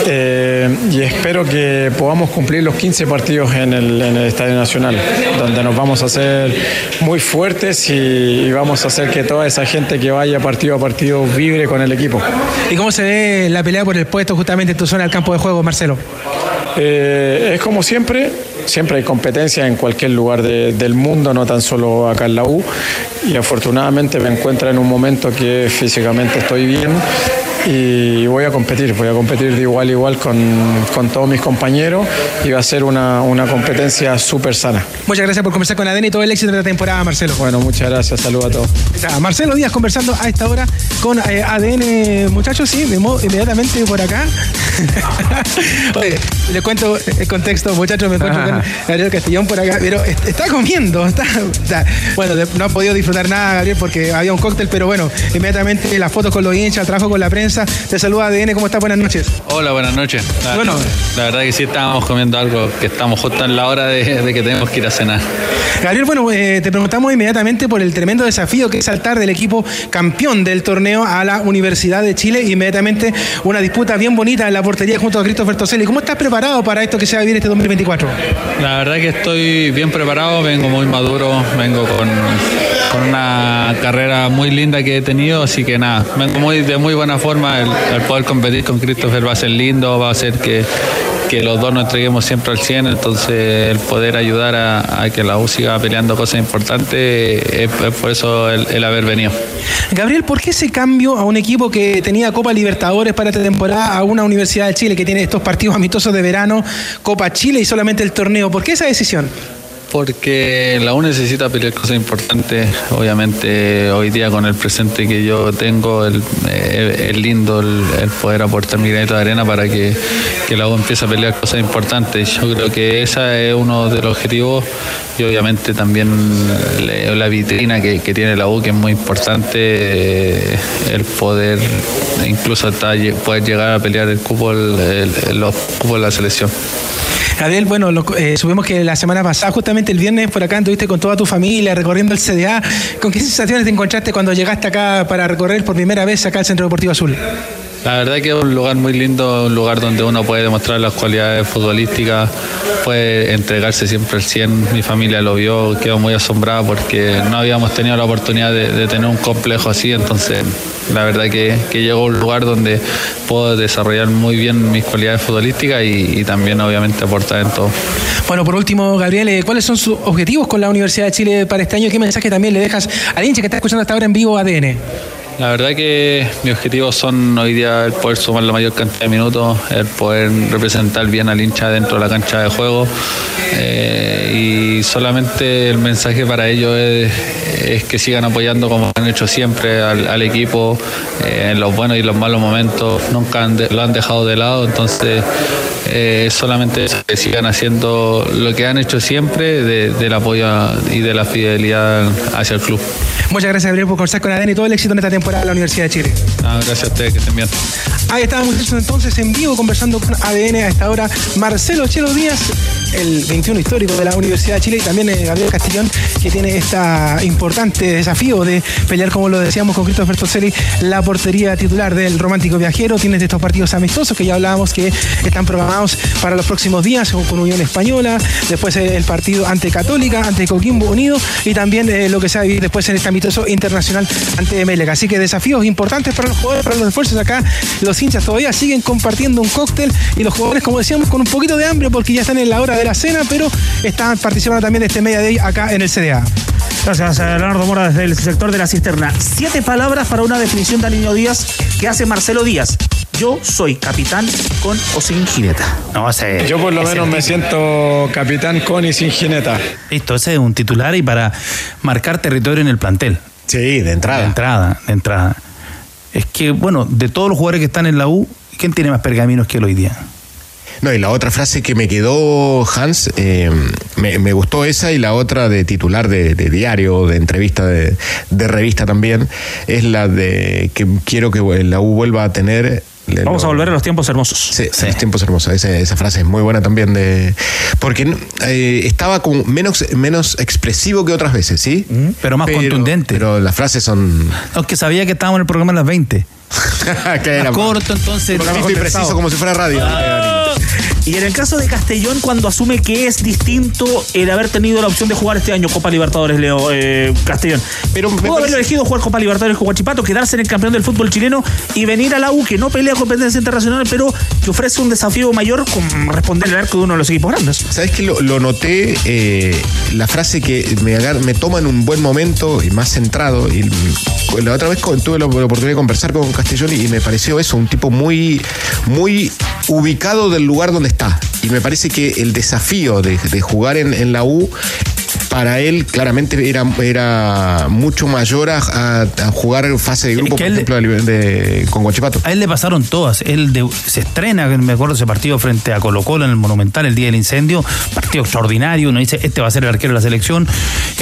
Eh, y espero que podamos cumplir los 15 partidos en el, en Estadio Nacional, donde nos vamos a hacer muy fuertes y vamos a hacer que toda esa gente que vaya partido a partido vibre con el equipo. ¿Y cómo se ve la pelea por el puesto justamente en tu zona del campo de juego, Marcelo? Eh, es como siempre, siempre hay competencia en cualquier lugar de- del mundo, no tan solo acá en la U. Y afortunadamente me encuentro en un momento que físicamente estoy bien y voy a competir, voy a competir de igual a igual con, con todos mis compañeros y va a ser una, una competencia súper sana. Muchas gracias por conversar con ADN y todo el éxito de la temporada, Marcelo. Bueno, muchas gracias, saludos a todos. Está Marcelo Díaz conversando a esta hora con eh, ADN, muchachos, sí, de inmediatamente por acá. *laughs* Le cuento el contexto, muchachos, me encuentro con Gabriel Castellón por acá, pero est- está comiendo, está, está- bueno, no ha podido disfrutar nada, Gabriel, porque había un cóctel, pero bueno, inmediatamente las fotos con los hinchas, el trabajo con la prensa, te saluda ADN, ¿cómo estás? Buenas noches. Hola, buenas noches. La, Bueno. la verdad que sí estábamos comiendo algo que estamos justo en la hora de, de que tenemos que ir a cenar. Gabriel, bueno, eh, te preguntamos inmediatamente por el tremendo desafío que es saltar del equipo campeón del torneo a la Universidad de Chile. Inmediatamente una disputa bien bonita en la portería junto a Christopher Toselli. ¿Cómo estás preparado para esto que se va a vivir este 2024? La verdad que estoy bien preparado, vengo muy maduro, vengo con, una carrera muy linda que he tenido, así que nada, vengo muy, de muy buena forma. El, el poder competir con Christopher va a ser lindo, va a ser que, que los dos nos entreguemos siempre al 100, entonces el poder ayudar a, que la U siga peleando cosas importantes es, es por eso el, el haber venido. Gabriel, ¿por qué ese cambio a un equipo que tenía Copa Libertadores para esta temporada a una Universidad de Chile que tiene estos partidos amistosos de verano, Copa Chile y solamente el torneo? ¿Por qué esa decisión? Porque la U necesita pelear cosas importantes. Obviamente, hoy día con el presente que yo tengo, el- es lindo el, el poder aportar mi granito de arena para que, que la U empiece a pelear cosas importantes. Yo creo que ese es uno de los objetivos y obviamente también la vitrina que, que tiene la U, que es muy importante, eh, el poder incluso hasta poder llegar a pelear el cupo, el- el- los cupos de la selección. Gabriel, bueno, lo- eh, supimos que la semana pasada, justamente el viernes por acá, estuviste con toda tu familia recorriendo el CDA. ¿Con qué sensaciones te encontraste cuando llegaste acá para recorrer por primera vez acá al Centro Deportivo Azul? La verdad que es un lugar muy lindo, un lugar donde uno puede demostrar las cualidades futbolísticas, puede entregarse siempre al 100. Mi familia lo vio, quedó muy asombrada porque no habíamos tenido la oportunidad de tener un complejo así, entonces la verdad que, que llegó a un lugar donde puedo desarrollar muy bien mis cualidades futbolísticas y, y también obviamente aportar en todo. Bueno, por último, Gabriel, eh, ¿cuáles son sus objetivos con la Universidad de Chile para este año? ¿Qué mensaje también le dejas al hincha que está escuchando hasta ahora en vivo ADN? La verdad que mis objetivos son hoy día el poder sumar la mayor cantidad de minutos, el poder representar bien al hincha dentro de la cancha de juego eh, y solamente el mensaje para ellos es, es que sigan apoyando como han hecho siempre al, al equipo eh, en los buenos y los malos momentos, nunca han de- lo han dejado de lado, entonces eh, solamente que sigan haciendo lo que han hecho siempre de- del apoyo y de la fidelidad hacia el club. Muchas gracias, Gabriel, por conversar con ADN y todo el éxito en esta temporada de la Universidad de Chile. Ah, gracias a ustedes, que estén bien. Ahí estábamos entonces en vivo conversando con ADN a esta hora. Marcelo Chelo Díaz el 21 histórico de la Universidad de Chile y también eh, Gabriel Castellón que tiene este importante desafío de pelear, como lo decíamos con Christopher Toselli, la portería titular del Romántico Viajero. Tiene estos partidos amistosos que ya hablábamos que están programados para los próximos días con Unión Española, después el partido ante Católica, ante Coquimbo Unido y también eh, lo que se va a después en este amistoso internacional ante Emelec. Así que desafíos importantes para los jugadores, para los esfuerzos acá. Los hinchas todavía siguen compartiendo un cóctel y los jugadores, como decíamos, con un poquito de hambre porque ya están en la hora de la cena, pero están participando también de este media day acá en el CDA. Gracias, Leonardo Mora, desde el sector de la cisterna. Siete palabras para una definición de Niño Díaz que hace Marcelo Díaz. Yo soy capitán con o sin jineta. No, sé. Yo por lo menos me siento capitán con y sin jineta. Listo, ese es un titular y para marcar territorio en el plantel. Sí, de entrada. De entrada, de entrada. Es que, bueno, de todos los jugadores que están en la U, ¿quién tiene más pergaminos que él hoy día? No, y la otra frase que me quedó, Hans, eh, me, gustó esa y la otra de titular de, diario, de entrevista, de, revista también, es la de que quiero que la U vuelva a tener Vamos a volver a los tiempos hermosos. Sí, los tiempos hermosos. Esa, frase es muy buena también de. Porque eh, estaba como menos, menos expresivo que otras veces, ¿sí? Pero más contundente. Pero las frases son. Aunque sabía que estábamos en el programa a las 20. *laughs* que era corto, entonces. y preciso, como si fuera radio. Yeah. Y en el caso de Castellón, cuando asume que es distinto el haber tenido la opción de jugar este año Copa Libertadores, Leo eh, Castellón. Pero pudo haber elegido jugar Copa Libertadores con Guachipato, quedarse en el campeón del fútbol chileno y venir a la U, que no pelea competencia internacional, pero que ofrece un desafío mayor con responder al arco de uno de los equipos grandes. ¿Sabes que lo, noté? Eh, la frase que me, me toma en un buen momento y más centrado. Y la otra vez tuve la oportunidad de conversar con Castellón y me pareció eso, un tipo muy, muy ubicado del lugar donde está. Y me parece que el desafío de, jugar en, la U para él claramente era, era mucho mayor a, jugar fase de grupo, por ejemplo, con Guachipato. A él le pasaron todas. Él se estrena, me acuerdo ese partido frente a Colo Colo en el Monumental el día del incendio, partido extraordinario, uno dice, este va a ser el arquero de la selección.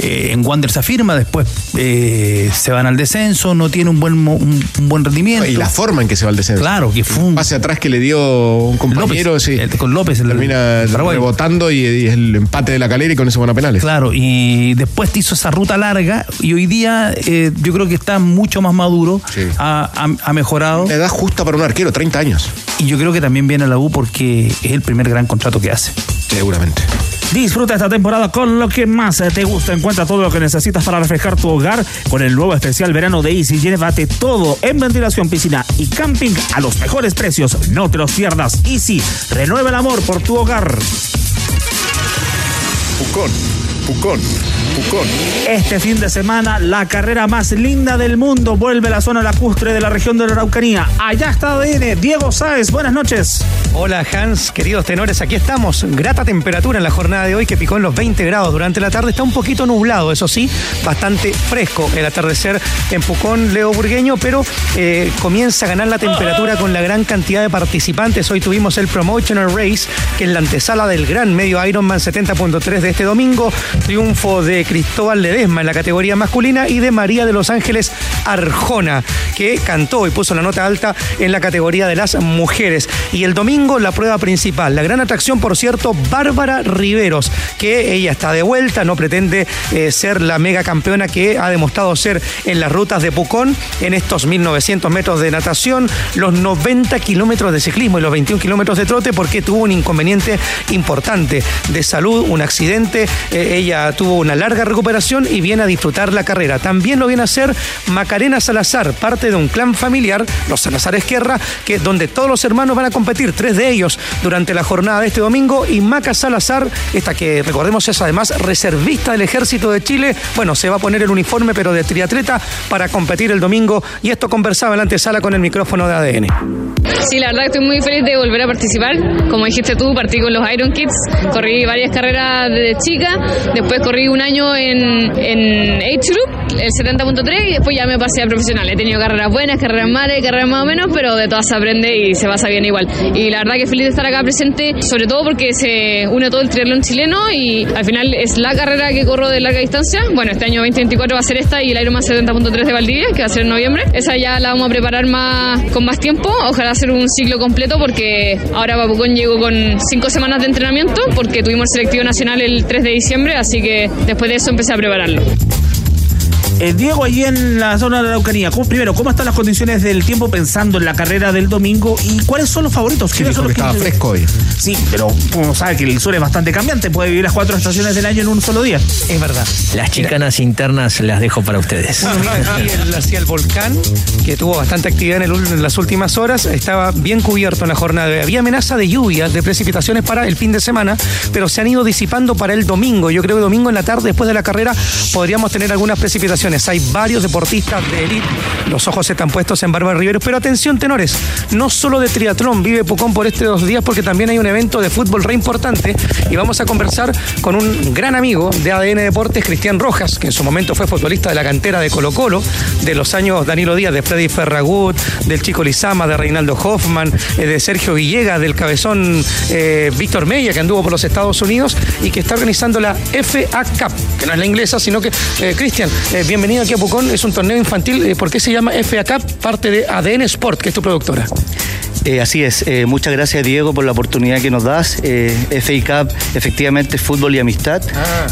Eh, en Wander se afirma, después eh, se van al descenso, no tiene un buen, un, buen rendimiento. Y la forma en que se va al descenso. Claro, que fue un... Pase atrás que le dio un compañero, con López. termina rebotando y, y, el empate de la calera y con eso van a penales. Claro, y y después te hizo esa ruta larga y hoy día eh, yo creo que está mucho más maduro, ha, mejorado. La edad justa para un arquero, 30 años. Y yo creo que también viene a la U porque es el primer gran contrato que hace. Seguramente. Disfruta esta temporada con lo que más te gusta. Encuentra todo lo que necesitas para reflejar tu hogar con el nuevo especial verano de Easy. Llévate todo en ventilación, piscina y camping a los mejores precios. No te los pierdas. Easy, renueva el amor por tu hogar. Pucón Pucón, Pucón. Este fin de semana, la carrera más linda del mundo vuelve a la zona lacustre de la región de la Araucanía. Allá está ADN, Diego Sáez, buenas noches. Hola Hans, queridos tenores, aquí estamos. Grata temperatura en la jornada de hoy que picó en los 20 grados durante la tarde. Está un poquito nublado, eso sí, bastante fresco el atardecer en Pucón, Leo Burgueño, pero eh, comienza a ganar la temperatura con la gran cantidad de participantes. Hoy tuvimos el Promotional Race, que es la antesala del gran medio Ironman 70.3 de este domingo triunfo de Cristóbal Ledesma en la categoría masculina y de María de los Ángeles Arjona, que cantó y puso la nota alta en la categoría de las mujeres. Y el domingo la prueba principal, la gran atracción, por cierto, Bárbara Riveros, que ella está de vuelta, no pretende eh, ser la mega campeona que ha demostrado ser en las rutas de Pucón, en estos 1900 metros de natación, los 90 kilómetros de ciclismo y los 21 kilómetros de trote, porque tuvo un inconveniente importante de salud, un accidente. Eh, ella tuvo una larga recuperación y viene a disfrutar la carrera. También lo viene a hacer Macarena Salazar, parte de un clan familiar, los Salazar Esquerra, que donde todos los hermanos van a competir, tres de ellos durante la jornada de este domingo. Y Maca Salazar, esta que recordemos es además reservista del Ejército de Chile, bueno, se va a poner el uniforme, pero de triatleta, para competir el domingo. Y esto conversaba en la antesala con el micrófono de ADN. Sí, la verdad estoy muy feliz de volver a participar. Como dijiste tú, partí con los Iron Kids, corrí varias carreras desde chica Después corrí un año en, en Age Group el 70.3 y después ya me pasé a profesional. He tenido carreras buenas, carreras malas, carreras más o menos, pero de todas se aprende y se pasa bien igual. Y la verdad que feliz de estar acá presente, sobre todo porque se une todo el triatlón chileno y al final es la carrera que corro de larga distancia. Bueno, este año 2024 va a ser esta y el Ironman 70.3 de Valdivia, que va a ser en noviembre. Esa ya la vamos a preparar más con más tiempo, ojalá hacer un ciclo completo porque ahora Papucón llegó con cinco semanas de entrenamiento porque tuvimos el selectivo nacional el 3 de diciembre, así que después de eso empecé a prepararlo. Eh, Diego, allí en la zona de la Araucanía, ¿cómo- primero, ¿cómo están las condiciones del tiempo pensando en la carrera del domingo y cuáles son los favoritos? Sí, ¿Quiénes dijo son que los estaba fresco hoy. Sí, pero como sabe que el sur es bastante cambiante, puede vivir las cuatro estaciones del año en un solo día. Es verdad. Las chicanas internas las dejo para ustedes. Bueno, mira, aquí *laughs* el- hacia el volcán, que tuvo bastante actividad en, el en las últimas horas, estaba bien cubierto en la jornada. de hoy. Había amenaza de lluvia, de precipitaciones para el fin de semana, pero se han ido disipando para el domingo. Yo creo que domingo en la tarde, después de la carrera, podríamos tener algunas precipitaciones. Hay varios deportistas de élite, los ojos están puestos en Bárbara Riveros, pero atención, tenores, no solo de triatlón vive Pucón por estos dos días, porque también hay un evento de fútbol re importante y vamos a conversar con un gran amigo de ADN Deportes, Cristian Rojas, que en su momento fue futbolista de la cantera de Colo Colo, de los años Danilo Díaz, de Freddy Ferragut, del Chico Lizama, de Reinaldo Hoffman, eh, de Sergio Villegas, del cabezón eh, Víctor Mella, que anduvo por los Estados Unidos y que está organizando la FA Cup, que no es la inglesa, sino que, eh, Cristian, eh, bienvenido aquí a Pucón, es un torneo infantil, eh, ¿por qué se llama FA Cup? Parte de ADN Sport, que es tu productora. Eh, así es, eh, muchas gracias Diego por la oportunidad que nos das. Eh, FA Cup efectivamente fútbol y amistad.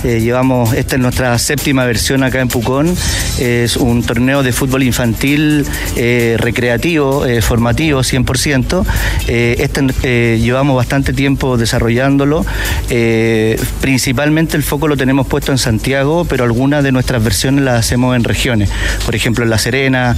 Eh, llevamos, esta es nuestra séptima versión acá en Pucón. es un torneo de fútbol infantil recreativo, formativo 100%. Eh, este llevamos bastante tiempo desarrollándolo. Principalmente el foco lo tenemos puesto en Santiago, pero algunas de nuestras versiones las hacemos en regiones. Por ejemplo, en La Serena,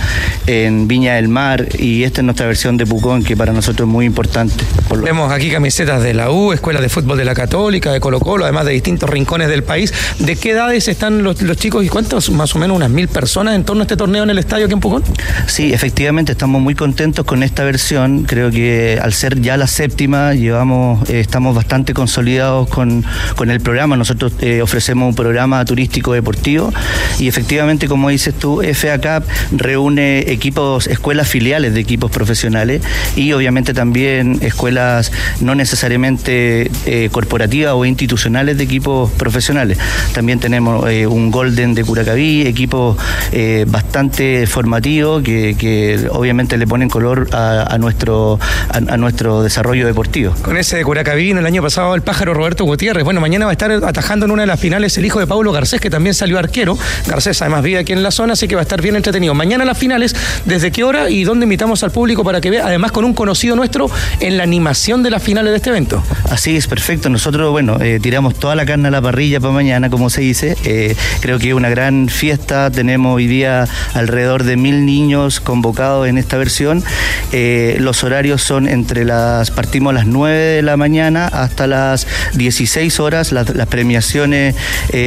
en Viña del Mar, y esta es nuestra versión de Pucón, que para nosotros es muy importante. Por lo- Vemos aquí camisetas de la U, escuelas de fútbol de la Católica, de Colo Colo, además de distintos rincones del país. ¿De qué edades están los, los chicos y cuántos? Más o menos unas mil personas en torno a este torneo en el estadio aquí en Pucón. Sí, efectivamente estamos muy contentos con esta versión. Creo que al ser ya la séptima, llevamos, eh, estamos bastante consolidados con, con el programa. Nosotros eh, ofrecemos un programa turístico deportivo y efectivamente, como dices tú, FA Cup reúne equipos, escuelas filiales de equipos profesionales y obviamente también escuelas no necesariamente eh, corporativas o institucionales de equipos profesionales. También tenemos eh, un Golden de Curacaví, equipos eh, bastante formativos que, obviamente le ponen color a, nuestro, a nuestro desarrollo deportivo. Con ese de Curacaví, en el año pasado el pájaro Roberto Gutiérrez. Bueno, mañana va a estar atajando en una de las finales el hijo de Pablo Garcés, que también salió arquero. Garcés además vive aquí en la zona, así que va a estar bien entretenido. Mañana las finales, ¿desde qué hora y dónde invitamos al público para que vea, además con un conocido nuestro, en la animación de las finales de este evento? Así es, perfecto. Nosotros, bueno, eh, tiramos toda la carne a la parrilla para mañana, como se dice. Eh, creo que es una gran fiesta. Tenemos hoy día alrededor de mil niños convocados en esta versión. Eh, los horarios son entre las, partimos las 9 de la mañana hasta las 16 horas. Las, las premiaciones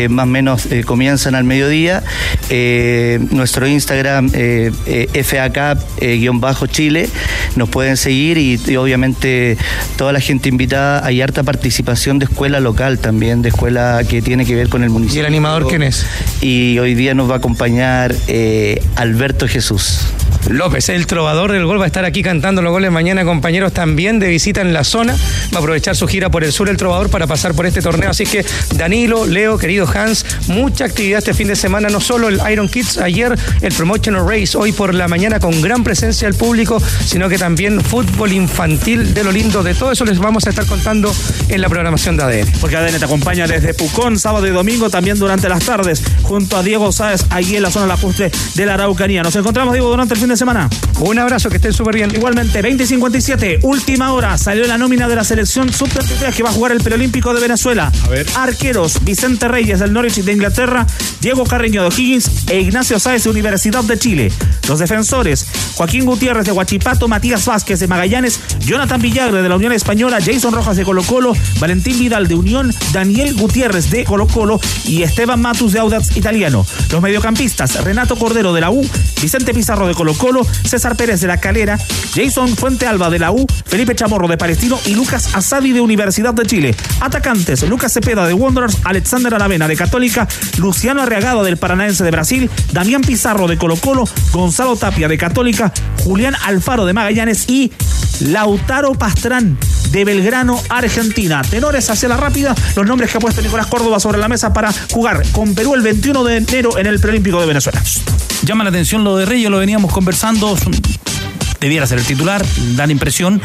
más o menos comienzan al mediodía. Eh, nuestro Instagram, eh, eh, FACAP-Chile, nos pueden seguir y, y obviamente toda la gente invitada. Hay harta participación de escuela local también, de escuela que tiene que ver con el municipio. ¿Y el animador quién es? Y hoy día nos va a acompañar eh, Alberto Jesús. López, el trovador del gol, va a estar aquí cantando los goles mañana, compañeros, también de visita en la zona. Va a aprovechar su gira por el sur el trovador para pasar por este torneo. Así que Danilo, Leo, querido Hans, mucha actividad este fin de semana, no solo el Iron Kids, ayer el Promotional Race, hoy por la mañana con gran presencia del público, sino que también fútbol infantil de lo lindo. De todo eso les vamos a estar contando en la programación de ADN. Porque ADN te acompaña desde Pucón, sábado y domingo, también durante las tardes, junto a Diego Sáez, allí en la zona lacustre de la Araucanía. Nos encontramos, Diego, durante el fin de semana. Un abrazo, que estén súper bien. Igualmente, 20 y 57, última hora, salió la nómina de la selección sub-23 que va a jugar el preolímpico de Venezuela. A ver. Arqueros, Vicente Reyes del Norwich de Inglaterra, Diego Carreño de O'Higgins e Ignacio Sáez de Universidad de Chile. Los defensores, Joaquín Gutiérrez de Huachipato, Matías Vázquez de Magallanes, Jonathan Villagre de la Unión Española, Jason Rojas de Colo Colo, Valentín Vidal de Unión, Daniel Gutiérrez de Colo Colo y Esteban Matus de Audax Italiano. Los mediocampistas, Renato Cordero de la U, Vicente Pizarro de Colo Colo Colo, César Pérez de la Calera, Jason Fuente Alba de la U, Felipe Chamorro de Palestino y Lucas Asadi de Universidad de Chile. Atacantes, Lucas Cepeda de Wanderers, Alexander Aravena de Católica, Luciano Arriagado del Paranaense de Brasil, Damián Pizarro de Colo Colo, Gonzalo Tapia de Católica, Julián Alfaro de Magallanes y Lautaro Pastrán de Belgrano, Argentina. Tenores hacia la rápida, los nombres que ha puesto Nicolás Córdoba sobre la mesa para jugar con Perú el 21 de enero en el Preolímpico de Venezuela. Llama la atención lo de Reyes, lo veníamos conversando. debiera ser el titular, dan impresión.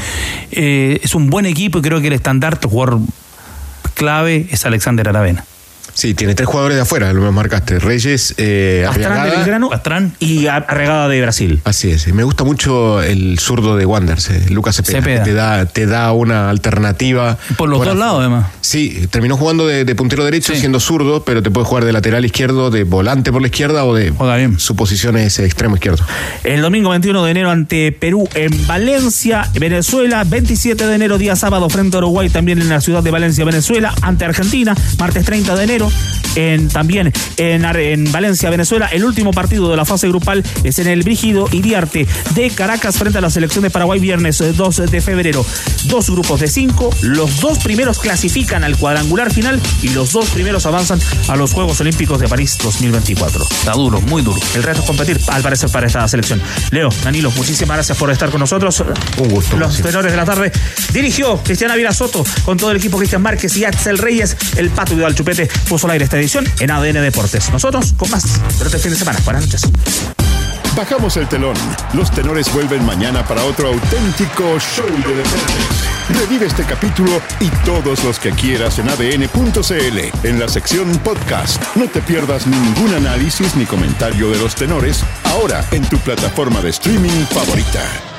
Eh, es un buen equipo y creo que el estandarte, el jugador clave, es Alexander Aravena. Sí, tiene tres jugadores de afuera, lo me marcaste. Reyes, eh, Pastrán de. Belgrano y Arregada de Brasil. Así es. Me gusta mucho el zurdo de Wanderers, eh, Lucas Cepeda. Cepeda. que Te da, te da una alternativa. Por los dos lados, además. Sí, terminó jugando de, de puntero derecho siendo zurdo, pero te puede jugar de lateral izquierdo, de volante por la izquierda o de su posición es extremo izquierdo. El domingo 21 de enero ante Perú en Valencia, Venezuela. 27 de enero, día sábado, frente a Uruguay, también en la ciudad de Valencia, Venezuela. Ante Argentina, martes 30 de enero. En, también en, Valencia, Venezuela. El último partido de la fase grupal es en el Brígido Iriarte de Caracas frente a la selección de Paraguay, viernes eh, 2 de febrero. Dos grupos de cinco. Los dos primeros clasifican al cuadrangular final y los dos primeros avanzan a los Juegos Olímpicos de París 2024. Está duro, muy duro. El resto es competir, al parecer, para esta selección. Leo, Danilo, muchísimas gracias por estar con nosotros. Un gusto. Los tenores de la tarde. Dirigió Cristiana Vila Soto con todo el equipo Cristian Márquez y Axel Reyes. El Pato Vidal Chupete puso al aire esta edición en ADN Deportes. Nosotros con más durante el fin de semana. Buenas noches. Bajamos el telón. Los tenores vuelven mañana para otro auténtico show de deportes. Revive este capítulo y todos los que quieras en adn.cl en la sección podcast. No te pierdas ningún análisis ni comentario de los tenores ahora en tu plataforma de streaming favorita.